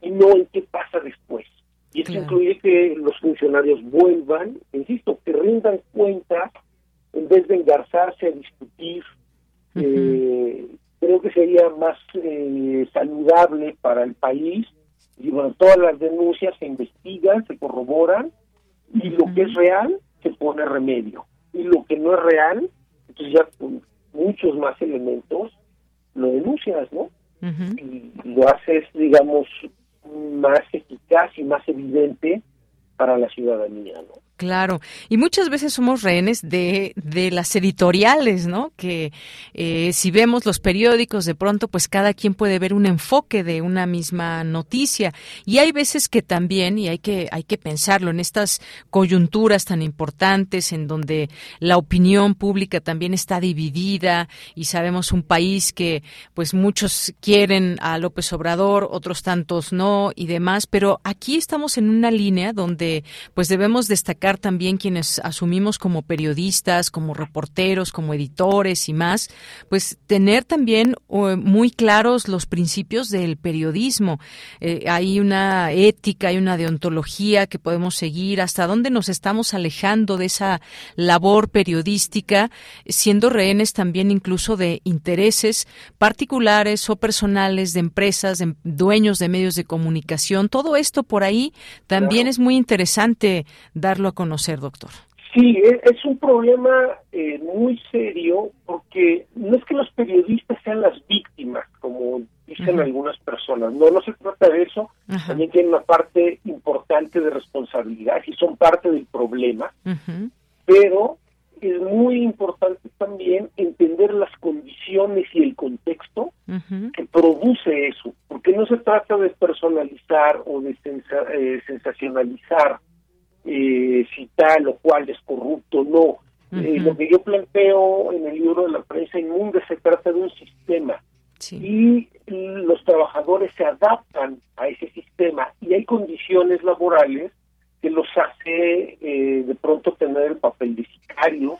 y no en qué pasa después. Y eso incluye que los funcionarios vuelvan, insisto, que rindan cuentas en vez de engarzarse a discutir eh, creo que sería más eh, saludable para el país. Y bueno, todas las denuncias se investigan, se corroboran, y lo que es real se pone remedio. Y lo que no es real, entonces ya con muchos más elementos lo denuncias, ¿no? Y lo haces, digamos, más eficaz y más evidente para la ciudadanía, ¿no? Claro, y muchas veces somos rehenes de, de las editoriales, ¿no? Que eh, si vemos los periódicos, de pronto, pues cada quien puede ver un enfoque de una misma noticia. Y hay veces que también, y hay que, hay que pensarlo, en estas coyunturas tan importantes, en donde la opinión pública también está dividida, y sabemos un país que, pues muchos quieren a López Obrador, otros tantos no, y demás, pero aquí estamos en una línea donde, pues debemos destacar también quienes asumimos como periodistas, como reporteros, como editores y más, pues tener también muy claros los principios del periodismo. Eh, hay una ética, hay una deontología que podemos seguir, hasta dónde nos estamos alejando de esa labor periodística, siendo rehenes también incluso de intereses particulares o personales de empresas, de dueños de medios de comunicación. Todo esto por ahí también es muy interesante darlo a conocer, doctor? Sí, es un problema eh, muy serio porque no es que los periodistas sean las víctimas, como dicen algunas personas, no, no se trata de eso, también tienen una parte importante de responsabilidad y son parte del problema, pero es muy importante también entender las condiciones y el contexto que produce eso, porque no se trata de personalizar o de eh, sensacionalizar eh, si tal o cual es corrupto no. Eh, lo que yo planteo en el libro de la prensa inmunda se trata de un sistema. Y los trabajadores se adaptan a ese sistema y hay condiciones laborales que los hace eh, de pronto tener el papel de sicarios,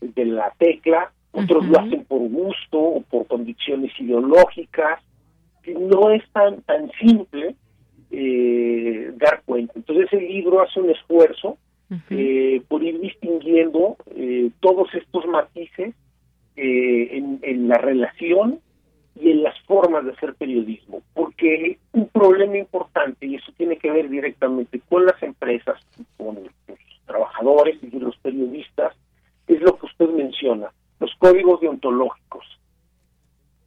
de la tecla, otros lo hacen por gusto o por condiciones ideológicas, que no es tan, tan simple eh, dar cuenta. Entonces el libro hace un esfuerzo eh, por ir distinguiendo eh, todos estos matices eh, en, en, la relación y en las formas de hacer periodismo, porque un problema importante, y eso tiene que ver directamente con las empresas, con los trabajadores y los periodistas, es lo que usted menciona, los códigos deontológicos.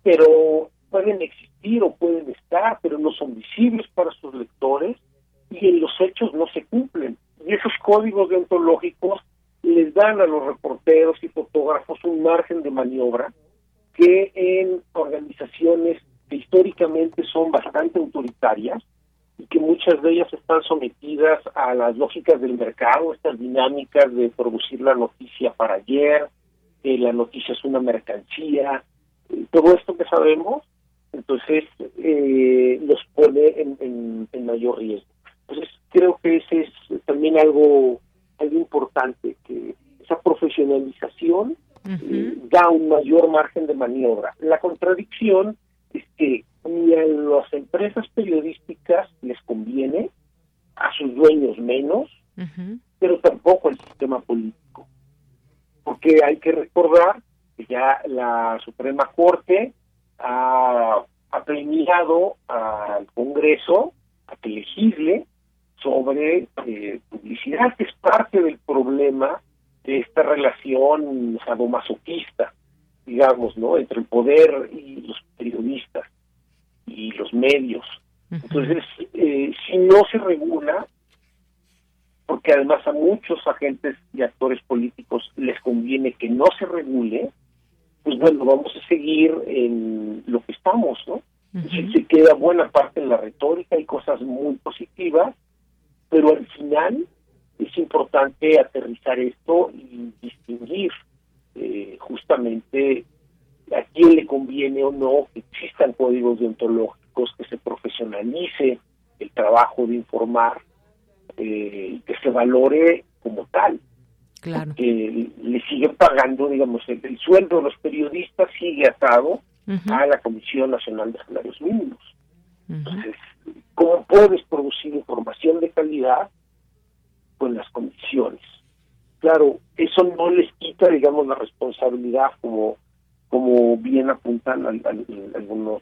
Pero pueden existir o pueden estar, pero no son visibles para sus lectores y en los hechos no se cumplen. Y esos códigos deontológicos les dan a los reporteros y fotógrafos un margen de maniobra que en organizaciones que históricamente son bastante autoritarias, y que muchas de ellas están sometidas a las lógicas del mercado, estas dinámicas de producir la noticia para ayer, que la noticia es una mercancía, todo esto que sabemos, entonces eh, los pone en, en, mayor riesgo. Entonces creo que ese es también algo, algo importante, que esa profesionalización eh, da un mayor margen de maniobra. La contradicción es que ni a las empresas periodísticas les conviene, a sus dueños menos, pero tampoco al sistema político. Porque hay que recordar que ya la Suprema Corte ha, premiado al Congreso a que legisle sobre eh, publicidad, que es parte del problema de esta relación sadomasoquista, digamos, ¿no? Entre el poder y los periodistas y los medios. Entonces, eh, si no se regula, porque además a muchos agentes y actores políticos les conviene que no se regule, pues bueno, vamos a seguir en lo que estamos, ¿no? Se queda buena parte en la retórica y cosas muy positivas, pero al final es importante aterrizar esto y distinguir eh, justamente a quién le conviene o no que existan códigos deontológicos, que se profesionalice el trabajo de informar eh, y que se valore como tal. Claro. Que le siguen pagando, digamos, el, sueldo de los periodistas sigue atado a la Comisión Nacional de Salarios Mínimos. Entonces, ¿cómo puedes producir información de calidad con las condiciones? Claro, eso no les quita, digamos, la responsabilidad como como bien apuntan algunos.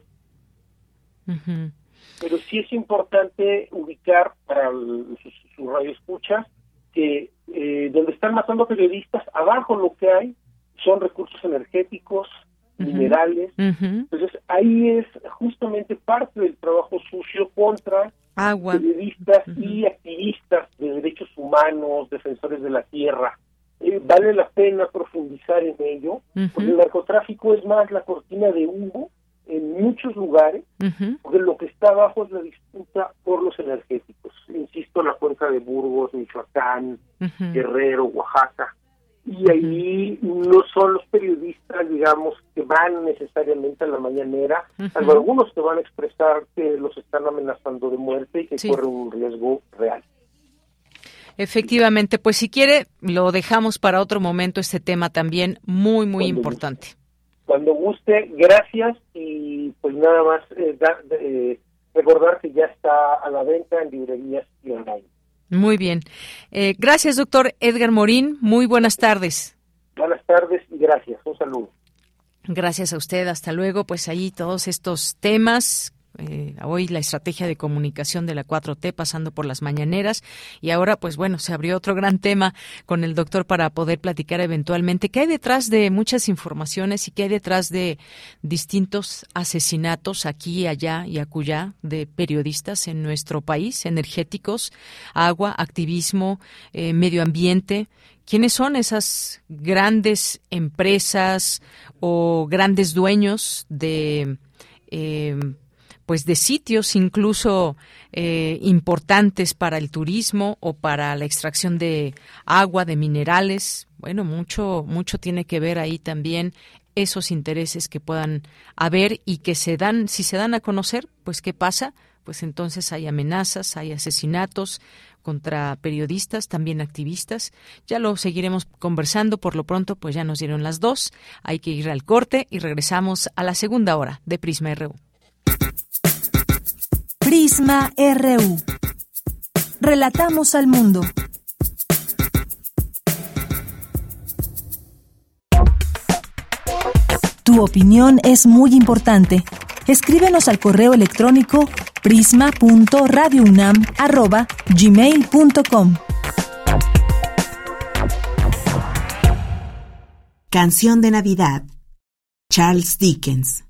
Pero sí es importante ubicar para su, radio escucha que eh, donde están matando periodistas, abajo lo que hay son recursos energéticos, minerales. Entonces ahí es justamente parte del trabajo sucio contra periodistas y activistas de derechos humanos, defensores de la tierra. Eh, vale la pena profundizar en ello, porque el narcotráfico es más la cortina de humo en muchos lugares, porque lo que está abajo es la disputa por los energéticos. Insisto, la cuenca de Burgos, Michoacán, Guerrero, Oaxaca. Y ahí no son los periodistas, digamos, que van necesariamente a la mañanera, algunos que van a expresar que los están amenazando de muerte y que corren un riesgo real. Efectivamente, pues si quiere, lo dejamos para otro momento este tema también muy, muy importante. Cuando guste, gracias y pues nada más eh, eh, recordar que ya está a la venta en librerías y online. Muy bien. Eh, gracias, doctor Edgar Morín. Muy buenas tardes. Buenas tardes y gracias. Un saludo. Gracias a usted. Hasta luego. Pues ahí todos estos temas eh, hoy la estrategia de comunicación de la 4T pasando por las mañaneras. Y ahora pues bueno se abrió otro gran tema con el doctor para poder platicar eventualmente. Qué hay detrás de muchas informaciones y qué hay detrás de distintos asesinatos aquí allá y acullá de periodistas en nuestro país energéticos agua activismo eh, medio ambiente. Quiénes son esas grandes empresas o grandes dueños de eh, pues de sitios incluso eh, importantes para el turismo o para la extracción de agua, de minerales. Bueno, mucho, mucho tiene que ver ahí también esos intereses que puedan haber y que se dan, si se dan a conocer, pues qué pasa, pues entonces hay amenazas, hay asesinatos contra periodistas, también activistas. Ya lo seguiremos conversando, por lo pronto pues ya nos dieron las dos, hay que ir al corte y regresamos a la segunda hora de Prisma RU. Prisma RU. Relatamos al mundo. Tu opinión es muy importante. Escríbenos al correo electrónico prisma.radiounam@gmail.com. Canción de Navidad. Charles Dickens.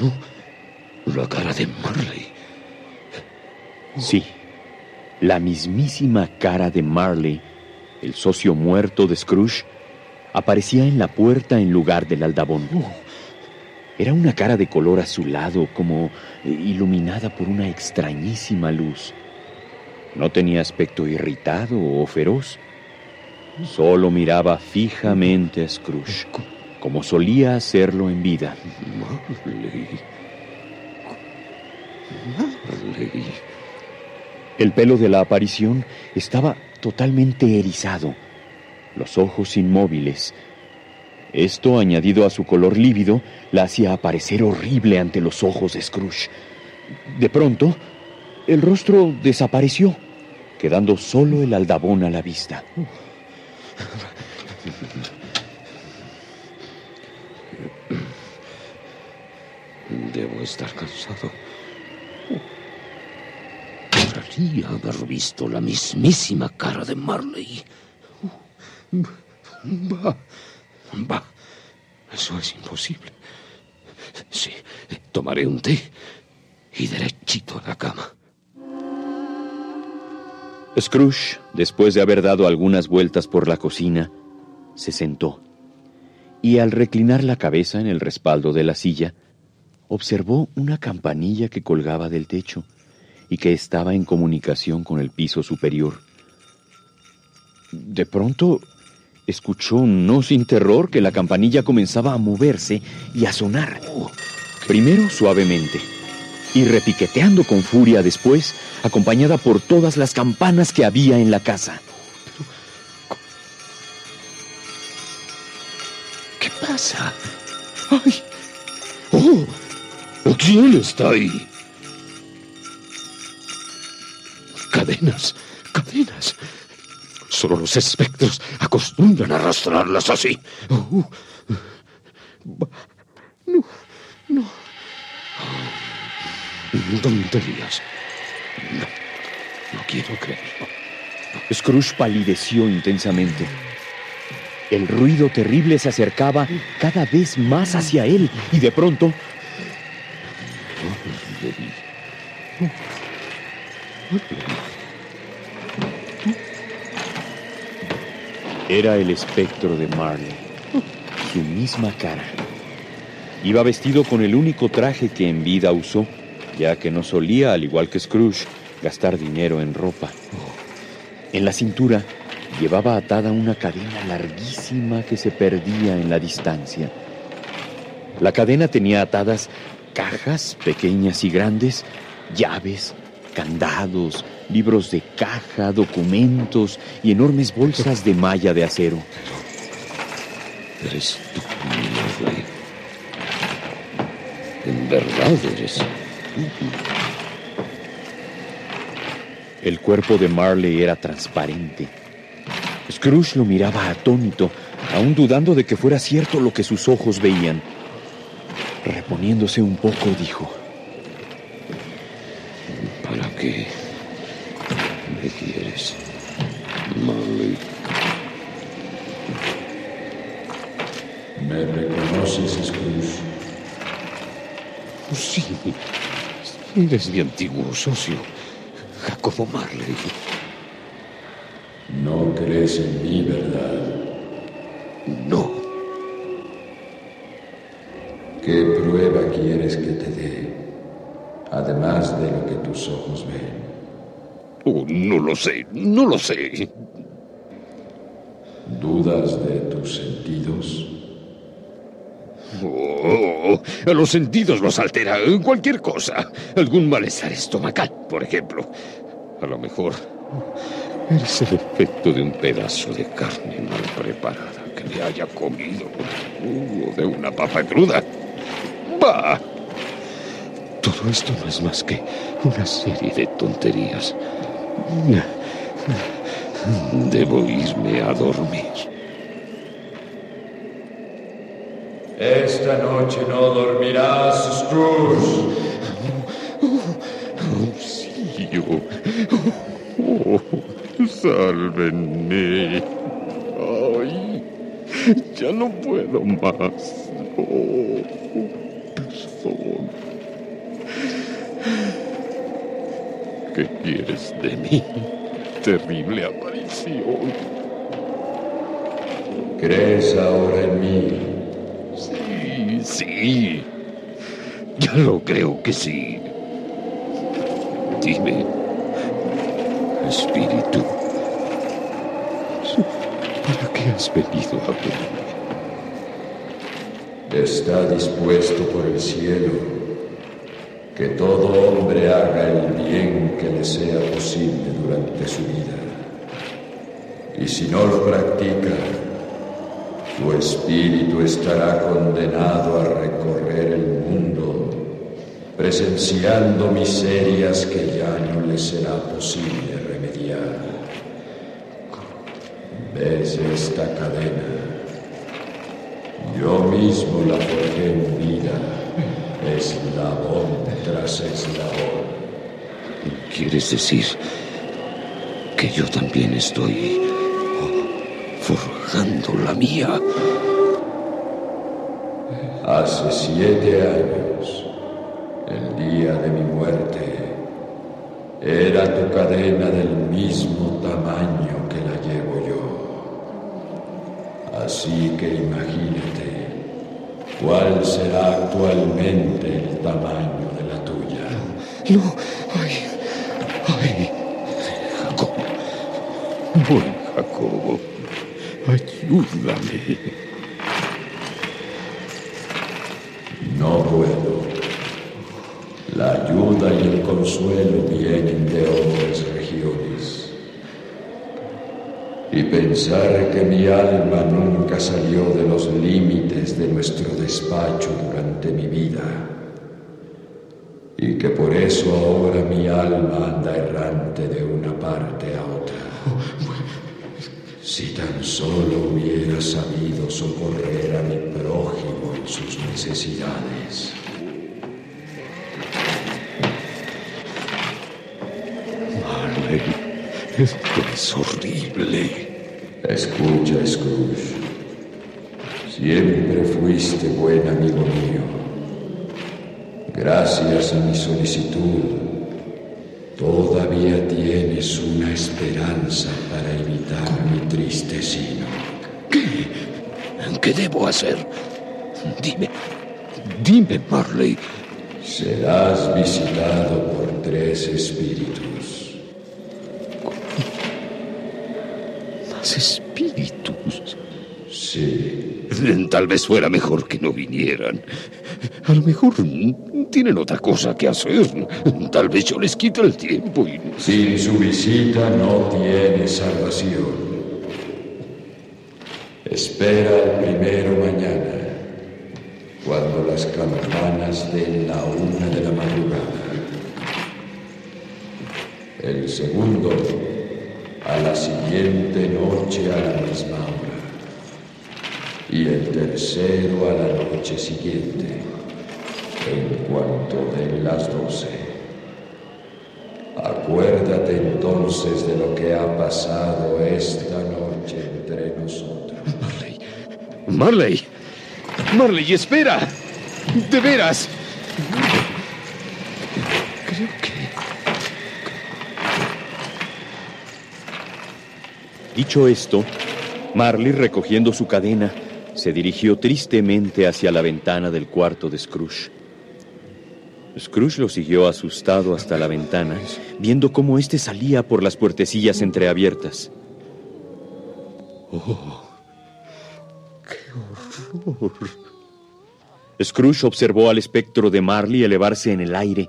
No, la cara de Marley. Sí, la mismísima cara de Marley, el socio muerto de Scrooge, aparecía en la puerta en lugar del aldabón. Era una cara de color azulado, como iluminada por una extrañísima luz. No tenía aspecto irritado o feroz. Solo miraba fijamente a Scrooge, como solía hacerlo en vida. El pelo de la aparición estaba totalmente erizado, los ojos inmóviles. Esto, añadido a su color lívido, la hacía aparecer horrible ante los ojos de Scrooge. De pronto, el rostro desapareció, quedando solo el aldabón a la vista. Debo estar cansado. Podría haber visto la mismísima cara de Marley. Va, va. Eso es imposible. Sí, tomaré un té y derechito a la cama. Scrooge, después de haber dado algunas vueltas por la cocina, se sentó y al reclinar la cabeza en el respaldo de la silla, observó una campanilla que colgaba del techo y que estaba en comunicación con el piso superior. De pronto escuchó no sin terror que la campanilla comenzaba a moverse y a sonar, primero suavemente y repiqueteando con furia después, acompañada por todas las campanas que había en la casa. ¿Qué pasa? ¡Ay! ¡Oh! ¿Quién está ahí? Cadenas, cadenas. Solo los espectros acostumbran a arrastrarlas así. Oh, no, no. Tonterías. No, no quiero creerlo. Scrooge palideció intensamente. El ruido terrible se acercaba cada vez más hacia él y de pronto... Era el espectro de Marley, su misma cara. Iba vestido con el único traje que en vida usó ya que no solía, al igual que Scrooge, gastar dinero en ropa. En la cintura llevaba atada una cadena larguísima que se perdía en la distancia. La cadena tenía atadas cajas pequeñas y grandes, llaves, candados, libros de caja, documentos y enormes bolsas de malla de acero. Eres tú, En verdad eres el cuerpo de Marley era transparente. Scrooge lo miraba atónito, aún dudando de que fuera cierto lo que sus ojos veían. Reponiéndose un poco, dijo: ¿Para qué me quieres, Marley? ¿Me reconoces, Scrooge? Sí, Eres mi antiguo socio, Jacobo Marley. No crees en mí, ¿verdad? No. ¿Qué prueba quieres que te dé, además de lo que tus ojos ven? Oh, no lo sé, no lo sé. ¿Dudas de tus sentidos? Oh, a los sentidos los altera cualquier cosa. Algún malestar estomacal, por ejemplo. A lo mejor eres el efecto de un pedazo de carne mal preparada que le haya comido o de una papa cruda. Todo esto no es más que una serie de tonterías. Debo irme a dormir. Esta noche no dormirás, Scrooge. Auxilio. Oh, sálvenme. Oh. Ya no puedo más. Oh, ¿Qué quieres de mí? Terrible aparición. ¿Crees ahora en mí? Sí, sí. Ya lo creo que sí. Dime, espíritu, ¿para qué has venido a verme? Está dispuesto por el cielo que todo hombre haga el bien que le sea posible durante su vida. Y si no lo practica, su espíritu estará condenado a recorrer el mundo, presenciando miserias que ya no le será posible remediar. ¿Ves esta cadena? Mismo la forjé en vida, eslabón tras eslabón. ¿Quieres decir que yo también estoy forjando la mía? Hace siete años, el día de mi muerte, era tu cadena del mismo tamaño que la llevo yo. Así que imagínate cuál será actualmente el tamaño de la tuya. No, ay, ay, Jacobo. Buen Jacobo, ayúdame. No puedo. La ayuda y el consuelo vienen de otras regiones. Pensar que mi alma nunca salió de los límites de nuestro despacho durante mi vida. Y que por eso ahora mi alma anda errante de una parte a otra. Si tan solo hubiera sabido socorrer a mi prójimo en sus necesidades. Marley, esto es horrible. Escucha, Scrooge. Siempre fuiste buen amigo mío. Gracias a mi solicitud, todavía tienes una esperanza para evitar mi triste sino. ¿Qué? ¿Qué debo hacer? Dime, dime, Marley. Serás visitado por tres espíritus. Espíritus? Sí. Tal vez fuera mejor que no vinieran. A lo mejor tienen otra cosa que hacer. Tal vez yo les quite el tiempo y... Sin su visita no tienes salvación. Espera el primero mañana, cuando las campanas den la una de la madrugada. El segundo, a la siguiente noche a la misma hora. Y el tercero a la noche siguiente, en cuanto den las doce. Acuérdate entonces de lo que ha pasado esta noche entre nosotros. Marley. Marley, espera. De veras. Dicho esto, Marley, recogiendo su cadena, se dirigió tristemente hacia la ventana del cuarto de Scrooge. Scrooge lo siguió asustado hasta la ventana, viendo cómo éste salía por las puertecillas entreabiertas. Oh, qué horror. Scrooge observó al espectro de Marley elevarse en el aire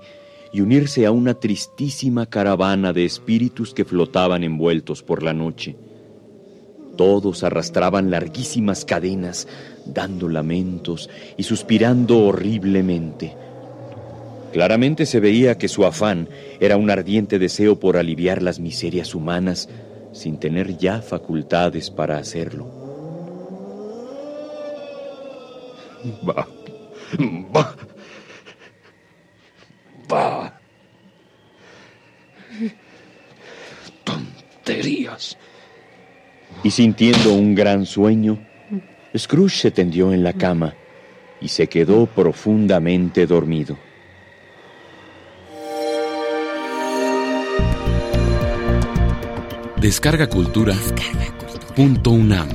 y unirse a una tristísima caravana de espíritus que flotaban envueltos por la noche. Todos arrastraban larguísimas cadenas, dando lamentos y suspirando horriblemente. Claramente se veía que su afán era un ardiente deseo por aliviar las miserias humanas sin tener ya facultades para hacerlo. Va. Va. Va. Tonterías. Y sintiendo un gran sueño, Scrooge se tendió en la cama y se quedó profundamente dormido. Descarga Cultura. Punto UNAM.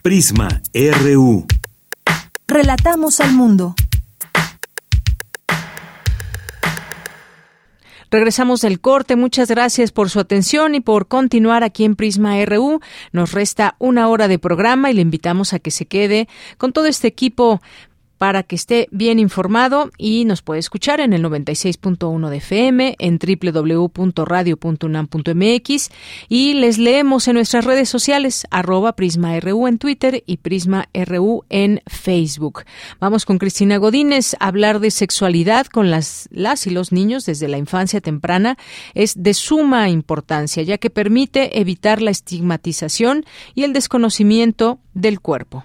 Prisma RU. Relatamos al mundo. Regresamos del corte. Muchas gracias por su atención y por continuar aquí en Prisma RU. Nos resta una hora de programa y le invitamos a que se quede con todo este equipo para que esté bien informado y nos puede escuchar en el 96.1 de FM, en www.radio.unam.mx y les leemos en nuestras redes sociales, arroba PrismaRU en Twitter y PrismaRU en Facebook. Vamos con Cristina Godínez hablar de sexualidad con las, las y los niños desde la infancia temprana. Es de suma importancia, ya que permite evitar la estigmatización y el desconocimiento del cuerpo.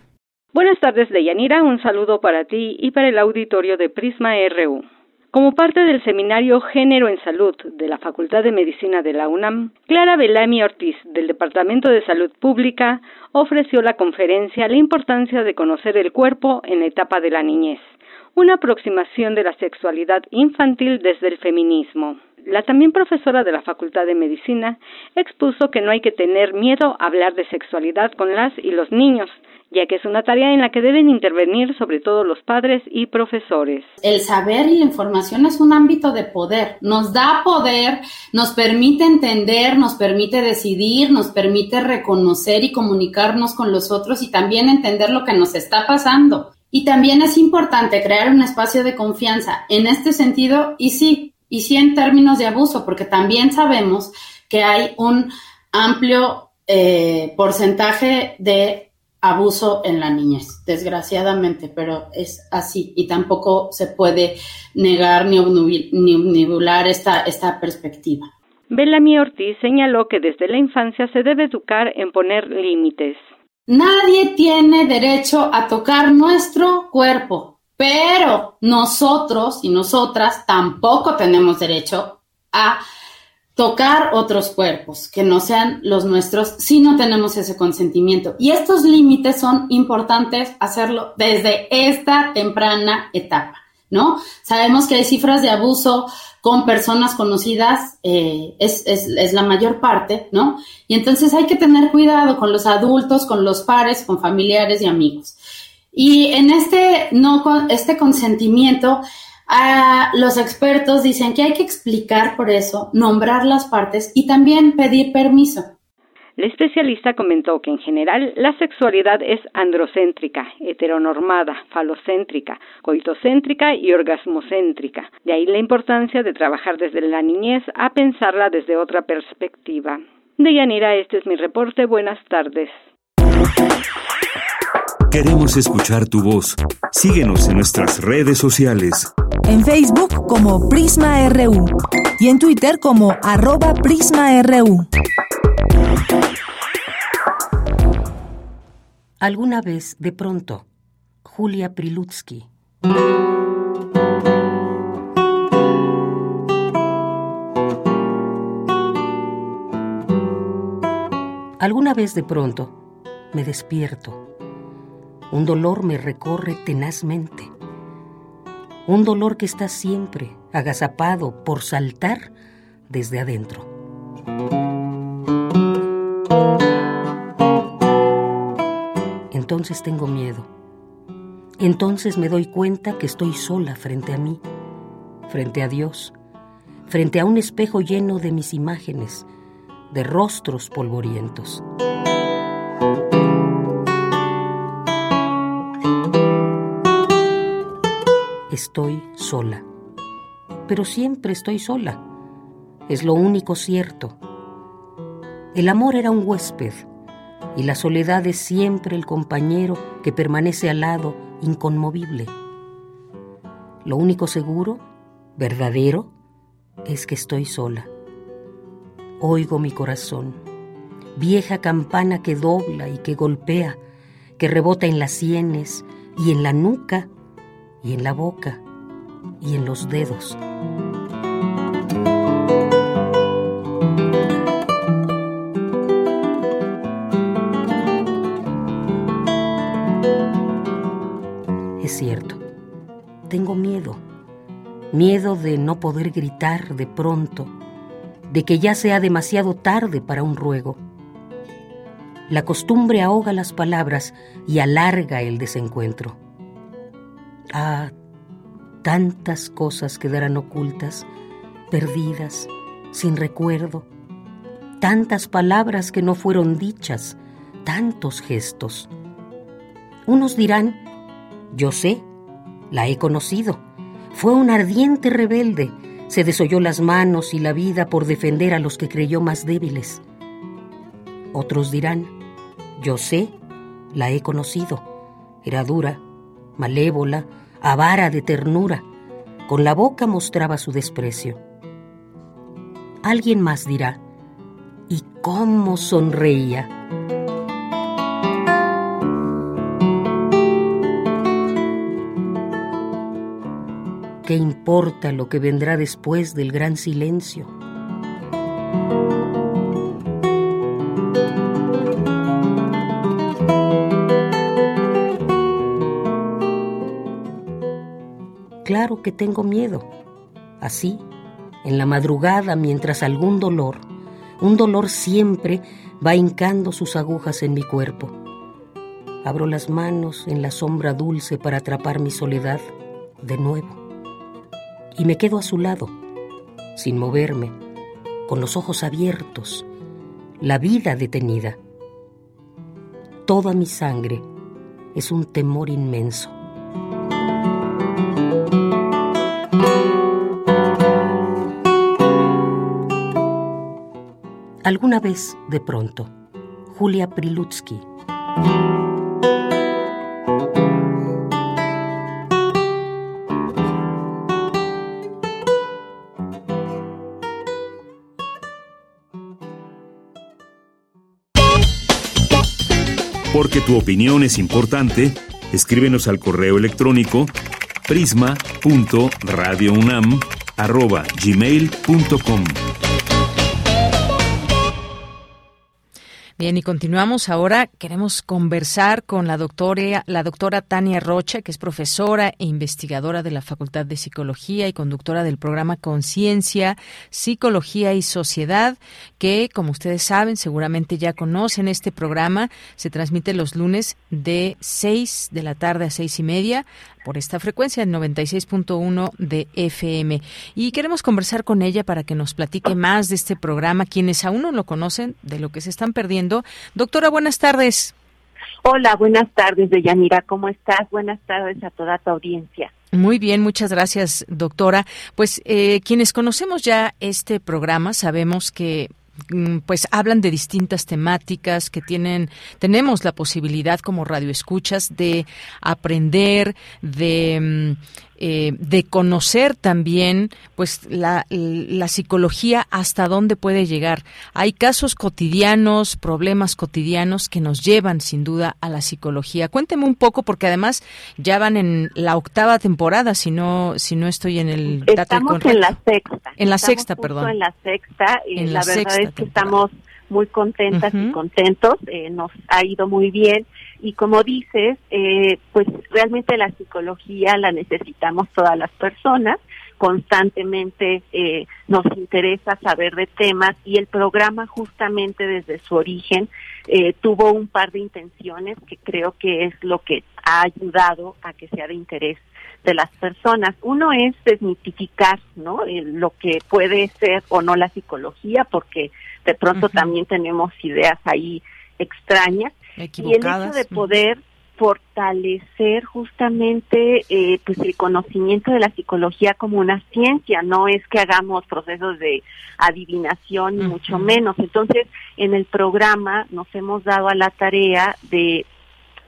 Buenas tardes, Deyanira. Un saludo para ti y para el auditorio de Prisma RU. Como parte del seminario Género en Salud de la Facultad de Medicina de la UNAM, Clara Belami Ortiz, del Departamento de Salud Pública, ofreció la conferencia La importancia de conocer el cuerpo en la etapa de la niñez, una aproximación de la sexualidad infantil desde el feminismo. La también profesora de la Facultad de Medicina expuso que no hay que tener miedo a hablar de sexualidad con las y los niños, ya que es una tarea en la que deben intervenir sobre todo los padres y profesores. El saber y la información es un ámbito de poder, nos da poder, nos permite entender, nos permite decidir, nos permite reconocer y comunicarnos con los otros y también entender lo que nos está pasando. Y también es importante crear un espacio de confianza en este sentido y sí, y sí en términos de abuso, porque también sabemos que hay un amplio eh, porcentaje de abuso en la niñez, desgraciadamente, pero es así y tampoco se puede negar ni, obnubilar esta, esta perspectiva. Bellamy Ortiz señaló que desde la infancia se debe educar en poner límites. Nadie tiene derecho a tocar nuestro cuerpo, pero nosotros y nosotras tampoco tenemos derecho a tocar otros cuerpos que no sean los nuestros si no tenemos ese consentimiento. Y estos límites son importantes hacerlo desde esta temprana etapa, ¿no? Sabemos que hay cifras de abuso con personas conocidas, eh, es, es, la mayor parte, ¿no? Y entonces hay que tener cuidado con los adultos, con los pares, con familiares y amigos. Y en este, no, este consentimiento, los expertos dicen que hay que explicar por eso, nombrar las partes y también pedir permiso. La especialista comentó que en general la sexualidad es androcéntrica, heteronormada, falocéntrica, coitocéntrica y orgasmocéntrica. De ahí la importancia de trabajar desde la niñez a pensarla desde otra perspectiva. Deyanira, este es mi reporte. Buenas tardes. Queremos escuchar tu voz. Síguenos en nuestras redes sociales. En Facebook como Prisma RU y en Twitter como arroba PrismaRU. Alguna vez, de pronto, Julia Prilutsky. Alguna vez de pronto me despierto un dolor me recorre tenazmente. Un dolor que está siempre agazapado por saltar desde adentro. Entonces tengo miedo. Entonces me doy cuenta que estoy sola frente a mí, frente a Dios, frente a un espejo lleno de mis imágenes, de rostros polvorientos. Estoy sola. Pero siempre estoy sola. Es lo único cierto. El amor era un huésped y la soledad es siempre el compañero que permanece al lado inconmovible. Lo único seguro, verdadero, es que estoy sola. Oigo mi corazón, vieja campana que dobla y que golpea, que rebota en las sienes y en la nuca y en la boca y en los dedos. Es cierto, tengo miedo, miedo de no poder gritar de pronto, de que ya sea demasiado tarde para un ruego. La costumbre ahoga las palabras y alarga el desencuentro. Ah, tantas cosas quedarán ocultas, perdidas, sin recuerdo, tantas palabras que no fueron dichas, tantos gestos. Unos dirán, yo sé, la he conocido, fue un ardiente rebelde, se desoyó las manos y la vida por defender a los que creyó más débiles. Otros dirán, yo sé, la he conocido, era dura, malévola, avara de ternura, con la boca mostraba su desprecio. Alguien más dirá, ¿y cómo sonreía? ¿Qué importa lo que vendrá después del gran silencio? Claro que tengo miedo. Así, en la madrugada, mientras algún dolor, un dolor siempre va hincando sus agujas en mi cuerpo. Abro las manos en la sombra dulce para atrapar mi soledad de nuevo y me quedo a su lado, sin moverme, con los ojos abiertos, la vida detenida. Toda mi sangre es un temor inmenso. Alguna vez, de pronto, Julia Prilutsky. Porque tu opinión es importante, escríbenos al correo electrónico prisma.radiounam@gmail.com. Bien, y continuamos ahora. Queremos conversar con la doctora, la doctora Tania Rocha, que es profesora e investigadora de la Facultad de Psicología y conductora del programa Conciencia, Psicología y Sociedad, que, como ustedes saben, seguramente ya conocen este programa. Se transmite los lunes de 6 de la tarde a seis y media por esta frecuencia, el 96.1 de FM. Y queremos conversar con ella para que nos platique más de este programa, quienes aún no lo conocen, de lo que se están perdiendo. Doctora, buenas tardes. Hola, buenas tardes, Deyanira. ¿Cómo estás? Buenas tardes a toda tu audiencia. Muy bien, muchas gracias, doctora. Pues eh, quienes conocemos ya este programa sabemos que pues hablan de distintas temáticas que tienen tenemos la posibilidad como radioescuchas de aprender de mm, eh, de conocer también pues la, la, psicología hasta dónde puede llegar. Hay casos cotidianos, problemas cotidianos que nos llevan sin duda a la psicología. Cuénteme un poco porque además ya van en la octava temporada, si no si no estoy en el Estamos en la sexta. En la sexta, perdón. En la sexta y la, verdad es que estamos muy contentas y contentos, eh, nos ha ido muy bien y como dices, eh, pues realmente la psicología la necesitamos todas las personas, constantemente eh, nos interesa saber de temas y el programa justamente desde su origen eh, tuvo un par de intenciones que creo que es lo que ha ayudado a que sea de interés de las personas. Uno es desmitificar, ¿no? lo que puede ser o no la psicología, porque de pronto también tenemos ideas ahí extrañas y el hecho de poder fortalecer justamente eh, pues el conocimiento de la psicología como una ciencia no es que hagamos procesos de adivinación ni mucho menos. Entonces en el programa nos hemos dado a la tarea de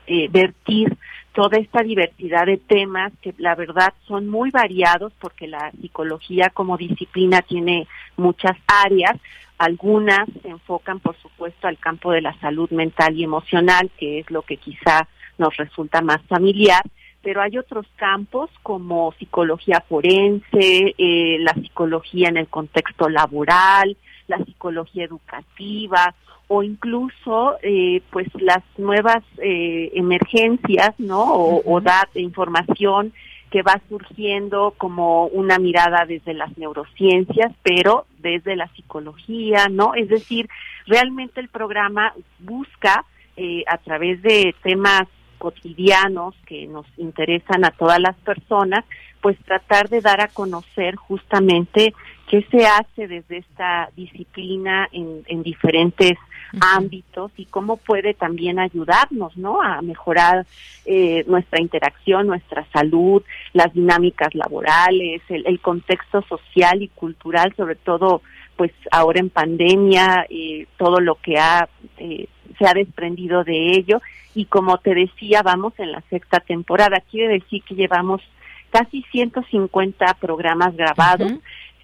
eh, vertir toda esta diversidad de temas que la verdad son muy variados porque la psicología como disciplina tiene muchas áreas, algunas se enfocan, por supuesto, al campo de la salud mental y emocional, que es lo que quizá nos resulta más familiar, pero hay otros campos como psicología forense, eh, la psicología en el contexto laboral, la psicología educativa o incluso eh, pues las nuevas eh, emergencias, ¿no? O, o dar información que va surgiendo como una mirada desde las neurociencias, pero desde la psicología, ¿no? Es decir, realmente el programa busca eh, a través de temas cotidianos que nos interesan a todas las personas, pues tratar de dar a conocer justamente qué se hace desde esta disciplina en, en diferentes ámbitos y cómo puede también ayudarnos, ¿no? A mejorar eh, nuestra interacción, nuestra salud, las dinámicas laborales, el, el, contexto social y cultural, sobre todo, pues ahora en pandemia, eh, todo lo que ha eh, se ha desprendido de ello y como te decía, vamos en la sexta temporada. Quiere decir que llevamos casi 150 programas grabados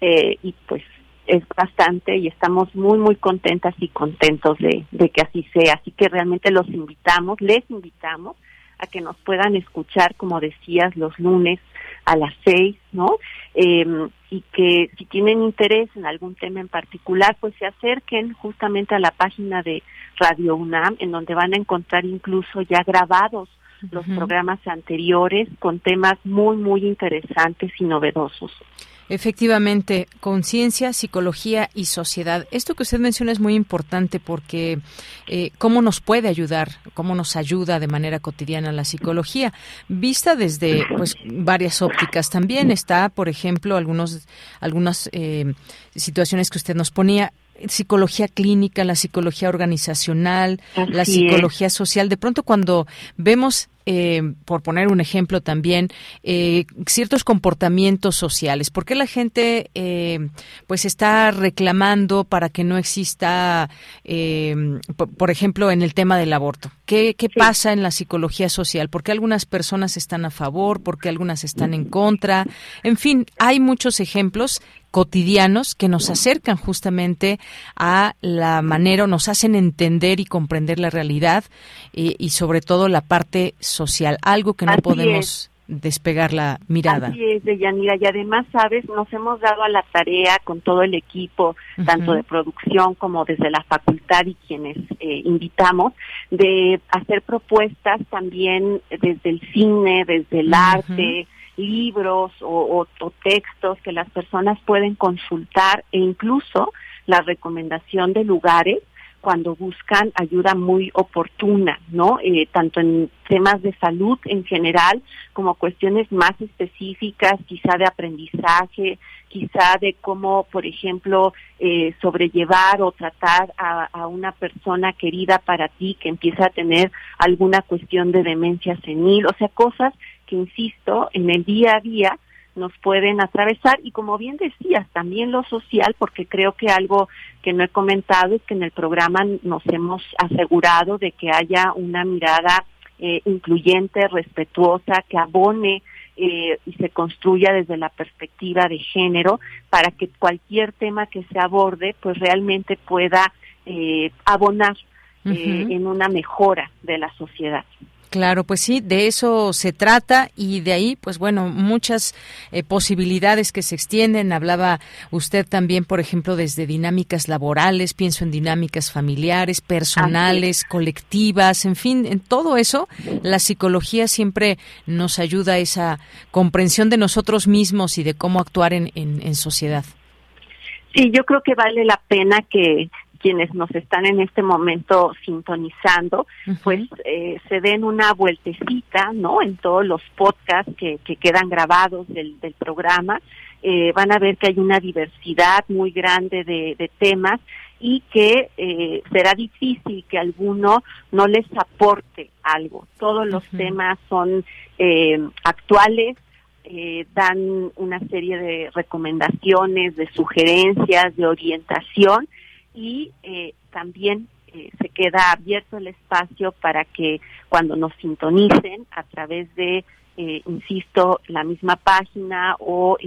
eh, y pues es bastante y estamos muy muy contentas y contentos de, de que así sea. Así que realmente los invitamos, les invitamos a que nos puedan escuchar, como decías, los lunes a las seis, ¿no? Eh, y que si tienen interés en algún tema en particular, pues se acerquen justamente a la página de Radio UNAM, en donde van a encontrar incluso ya grabados los programas anteriores con temas muy, muy interesantes y novedosos. Efectivamente, conciencia, psicología y sociedad. Esto que usted menciona es muy importante porque eh, cómo nos puede ayudar, cómo nos ayuda de manera cotidiana la psicología, vista desde pues varias ópticas. También está, por ejemplo, algunos algunas eh, situaciones que usted nos ponía psicología clínica, la psicología organizacional, la psicología social. De pronto cuando vemos eh, por poner un ejemplo también, eh, ciertos comportamientos sociales. ¿Por qué la gente eh, pues está reclamando para que no exista, por, ejemplo, en el tema del aborto? ¿Qué, qué pasa en la psicología social? ¿Por qué algunas personas están a favor? ¿Por qué algunas están en contra? En fin, hay muchos ejemplos cotidianos que nos acercan justamente a la manera, o nos hacen entender y comprender la realidad y sobre todo la parte social, algo que no podemos despegar la mirada. Así es, Deyanira, y además, sabes, nos hemos dado a la tarea con todo el equipo, tanto de producción como desde la facultad y quienes eh, invitamos, de hacer propuestas también desde el cine, desde el arte, libros o, o, textos que las personas pueden consultar e incluso la recomendación de lugares cuando buscan ayuda muy oportuna, ¿no? Eh, tanto en temas de salud en general como cuestiones más específicas, quizá de aprendizaje, quizá de cómo, por ejemplo, eh, sobrellevar o tratar a, a, una persona querida para ti que empieza a tener alguna cuestión de demencia senil, o sea, cosas que, insisto, en el día a día nos pueden atravesar y como bien decías, también lo social, porque creo que algo que no he comentado es que en el programa nos hemos asegurado de que haya una mirada eh, incluyente, respetuosa, que abone eh, y se construya desde la perspectiva de género para que cualquier tema que se aborde pues realmente pueda eh, abonar en una mejora de la sociedad. Claro, pues sí, de eso se trata y de ahí, pues bueno, muchas eh, posibilidades que se extienden. Hablaba usted también, por ejemplo, desde dinámicas laborales, pienso en dinámicas familiares, personales, colectivas, en fin, en todo eso, la psicología siempre nos ayuda a esa comprensión de nosotros mismos y de cómo actuar en, en, en sociedad. Sí, yo creo que vale la pena que quienes nos están en este momento sintonizando, pues eh, se den una vueltecita, ¿no? En todos los podcasts que, que quedan grabados del, del programa, eh, van a ver que hay una diversidad muy grande de, de temas y que eh, será difícil que alguno no les aporte algo. Todos los temas son eh, actuales, eh, dan una serie de recomendaciones, de sugerencias, de orientación y eh, también eh, se queda abierto el espacio para que cuando nos sintonicen a través de eh, insisto, la misma página o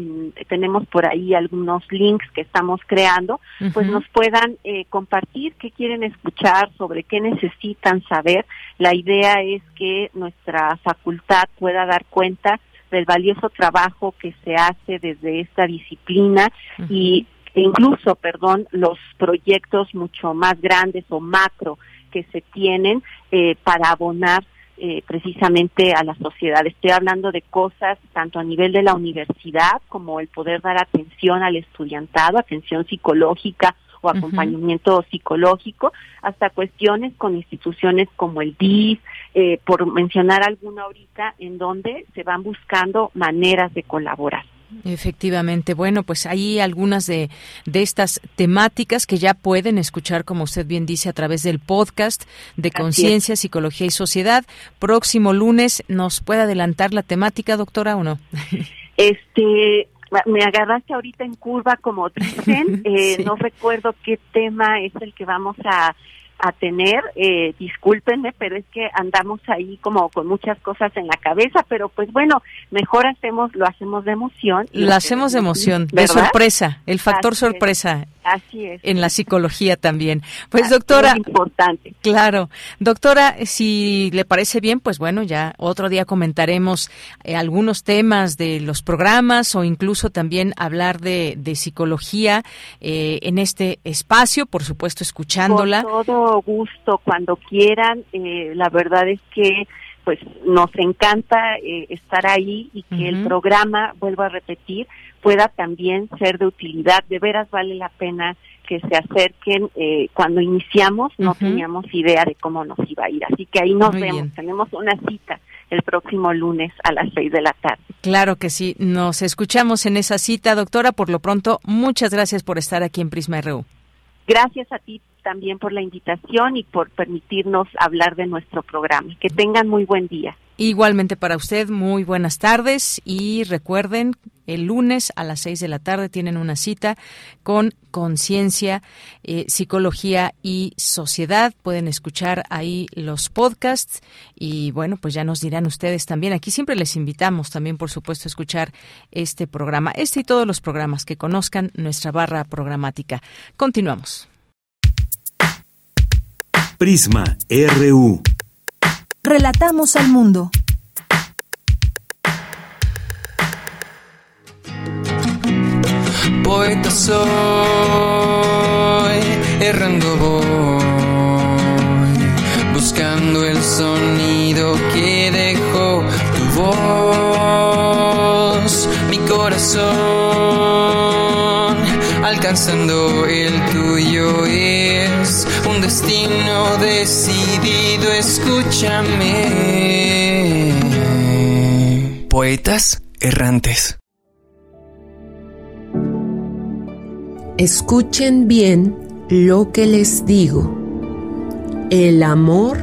tenemos por ahí algunos links que estamos creando, pues nos puedan eh, compartir qué quieren escuchar, sobre qué necesitan saber. La idea es que nuestra facultad pueda dar cuenta del valioso trabajo que se hace desde esta disciplina y incluso, perdón, los proyectos mucho más grandes o macro que se tienen eh, para abonar eh, precisamente a la sociedad. Estoy hablando de cosas tanto a nivel de la universidad como el poder dar atención al estudiantado, atención psicológica o acompañamiento psicológico, hasta cuestiones con instituciones como el DIF, eh, por mencionar alguna ahorita, en donde se van buscando maneras de colaborar. Efectivamente. Bueno, pues hay algunas de, de estas temáticas que ya pueden escuchar, como usted bien dice, a través del podcast de Conciencia, Psicología y Sociedad. Próximo lunes, ¿nos puede adelantar la temática, doctora, o no? *laughs* Este, me agarraste ahorita en curva, como *laughs* dicen. Eh, no recuerdo qué tema es el que vamos a a tener, eh, discúlpenme, pero es que andamos ahí como con muchas cosas en la cabeza, pero pues bueno, mejor hacemos, lo hacemos de emoción. Lo hacemos de emoción, de sorpresa, el factor sorpresa. Así es. En la psicología también. Pues doctora. Es importante. Claro. Doctora, si le parece bien, pues bueno, ya otro día comentaremos eh, algunos temas de los programas o incluso también hablar de, de psicología eh, en este espacio, por supuesto, escuchándola. Con todo gusto, cuando quieran. Eh, la verdad es que pues nos encanta estar ahí y que el programa, vuelvo a repetir, pueda también ser de utilidad. De veras vale la pena que se acerquen. Eh, cuando iniciamos no teníamos idea de cómo nos iba a ir, así que ahí nos vemos. Tenemos una cita el próximo lunes a las seis de la tarde. Claro que sí, nos escuchamos en esa cita, doctora. Por lo pronto, muchas gracias por estar aquí en Prisma RU. Gracias a ti también por la invitación y por permitirnos hablar de nuestro programa. Que tengan muy buen día. Igualmente para usted, muy buenas tardes y recuerden, el lunes a las seis de la tarde tienen una cita con Conciencia, eh, Psicología y Sociedad. Pueden escuchar ahí los podcasts y bueno, pues ya nos dirán ustedes también. Aquí siempre les invitamos también, por supuesto, a escuchar este programa, este y todos los programas que conozcan nuestra barra programática. Continuamos. Prisma RU. Relatamos al mundo. Poeta soy, errando voy, buscando el sonido que dejó tu voz, mi corazón, alcanzando el tuyo es un destino decidido, escúchame. Poetas errantes. Escuchen bien lo que les digo. El amor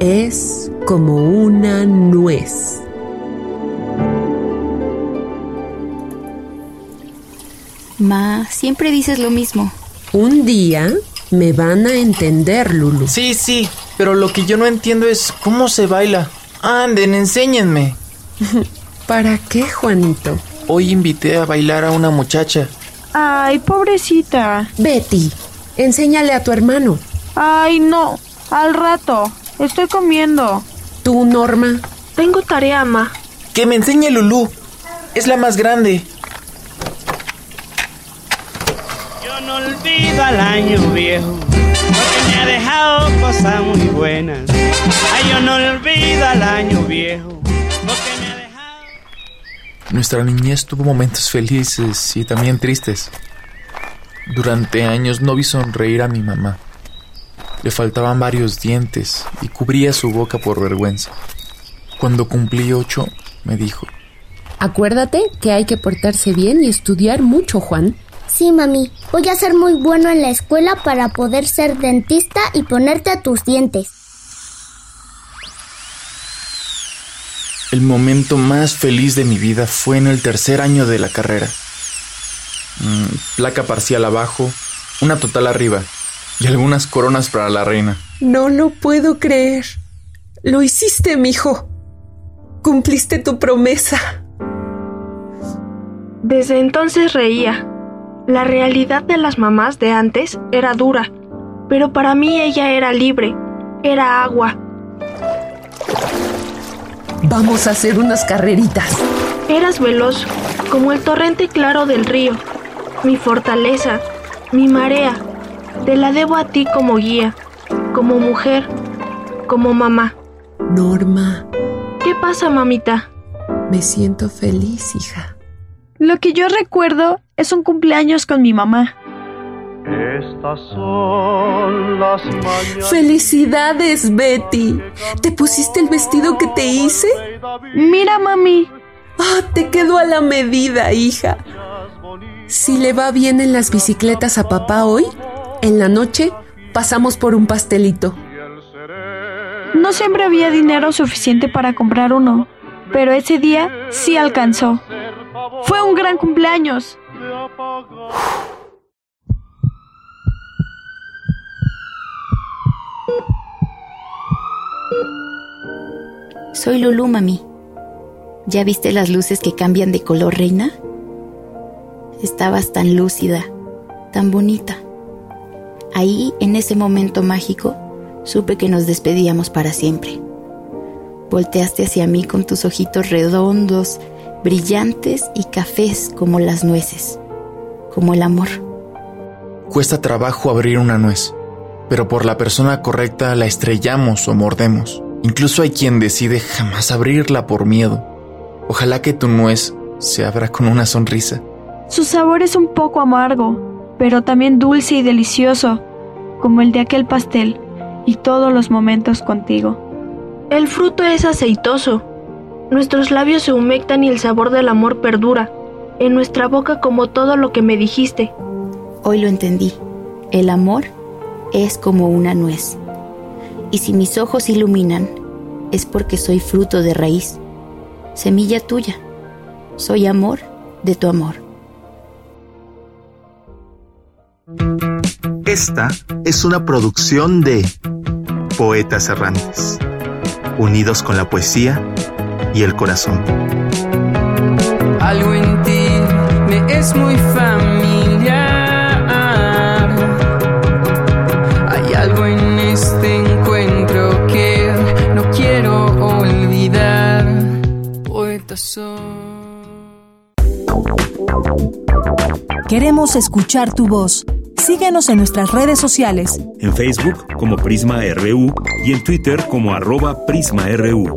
es como una nuez. Ma, siempre dices lo mismo. Un día me van a entender, Lulu. Sí, sí, pero lo que yo no entiendo es cómo se baila. Anden, enséñenme. *laughs* ¿Para qué, Juanito? Hoy invité a bailar a una muchacha. Ay, pobrecita. Betty, enséñale a tu hermano. Ay, no. Al rato. Estoy comiendo. ¿Tú, Norma? Tengo tarea, ma. Que me enseñe Lulú. Es la más grande. No olvido al año viejo, porque me ha dejado cosas muy buenas. Ay, yo no olvido al año viejo, porque me ha dejado... Nuestra niñez tuvo momentos felices y también tristes. Durante años no vi sonreír a mi mamá. Le faltaban varios dientes y cubría su boca por vergüenza. Cuando cumplí ocho, me dijo, Acuérdate que hay que portarse bien y estudiar mucho, Juan. Sí, mami. Voy a ser muy bueno en la escuela para poder ser dentista y ponerte tus dientes. El momento más feliz de mi vida fue en el tercer año de la carrera. Mm, placa parcial abajo, una total arriba y algunas coronas para la reina. No lo puedo creer. Lo hiciste, mijo. cumpliste tu promesa. Desde entonces reía. La realidad de las mamás de antes era dura, pero para mí ella era libre, era agua. Vamos a hacer unas carreritas. Eras veloz, como el torrente claro del río, mi fortaleza, mi marea. Te la debo a ti como guía, como mujer, como mamá. Norma. ¿Qué pasa, mamita? Me siento feliz, hija. Lo que yo recuerdo es un cumpleaños con mi mamá. Estas son las mañanas. ¡Felicidades, Betty! ¿Te pusiste el vestido que te hice? Mira, mami. Ah, te quedó a la medida, hija. Si le va bien en las bicicletas a papá hoy, en la noche pasamos por un pastelito. No siempre había dinero suficiente para comprar uno, pero ese día sí alcanzó. Fue un gran cumpleaños. Soy Lulu, mami. ¿Ya viste las luces que cambian de color, reina? Estabas tan lúcida, tan bonita. Ahí, en ese momento mágico, supe que nos despedíamos para siempre. Volteaste hacia mí con tus ojitos redondos, brillantes y cafés como las nueces, como el amor. Cuesta trabajo abrir una nuez, pero por la persona correcta la estrellamos o mordemos. Incluso hay quien decide jamás abrirla por miedo. Ojalá que tu nuez se abra con una sonrisa. Su sabor es un poco amargo, pero también dulce y delicioso, como el de aquel pastel y todos los momentos contigo. El fruto es aceitoso. Nuestros labios se humectan y el sabor del amor perdura. En nuestra boca como todo lo que me dijiste. Hoy lo entendí. El amor es como una nuez. Y si mis ojos iluminan, es porque soy fruto de raíz, semilla tuya. Soy amor de tu amor. Esta es una producción de Poetas Errantes, unidos con la poesía y el corazón. Algo en ti me es muy familiar. Hay algo en este encuentro que no quiero olvidar. Poetas son. Queremos escuchar tu voz. Síguenos en nuestras redes sociales. En Facebook como Prisma RU y en Twitter como arroba PrismaRU.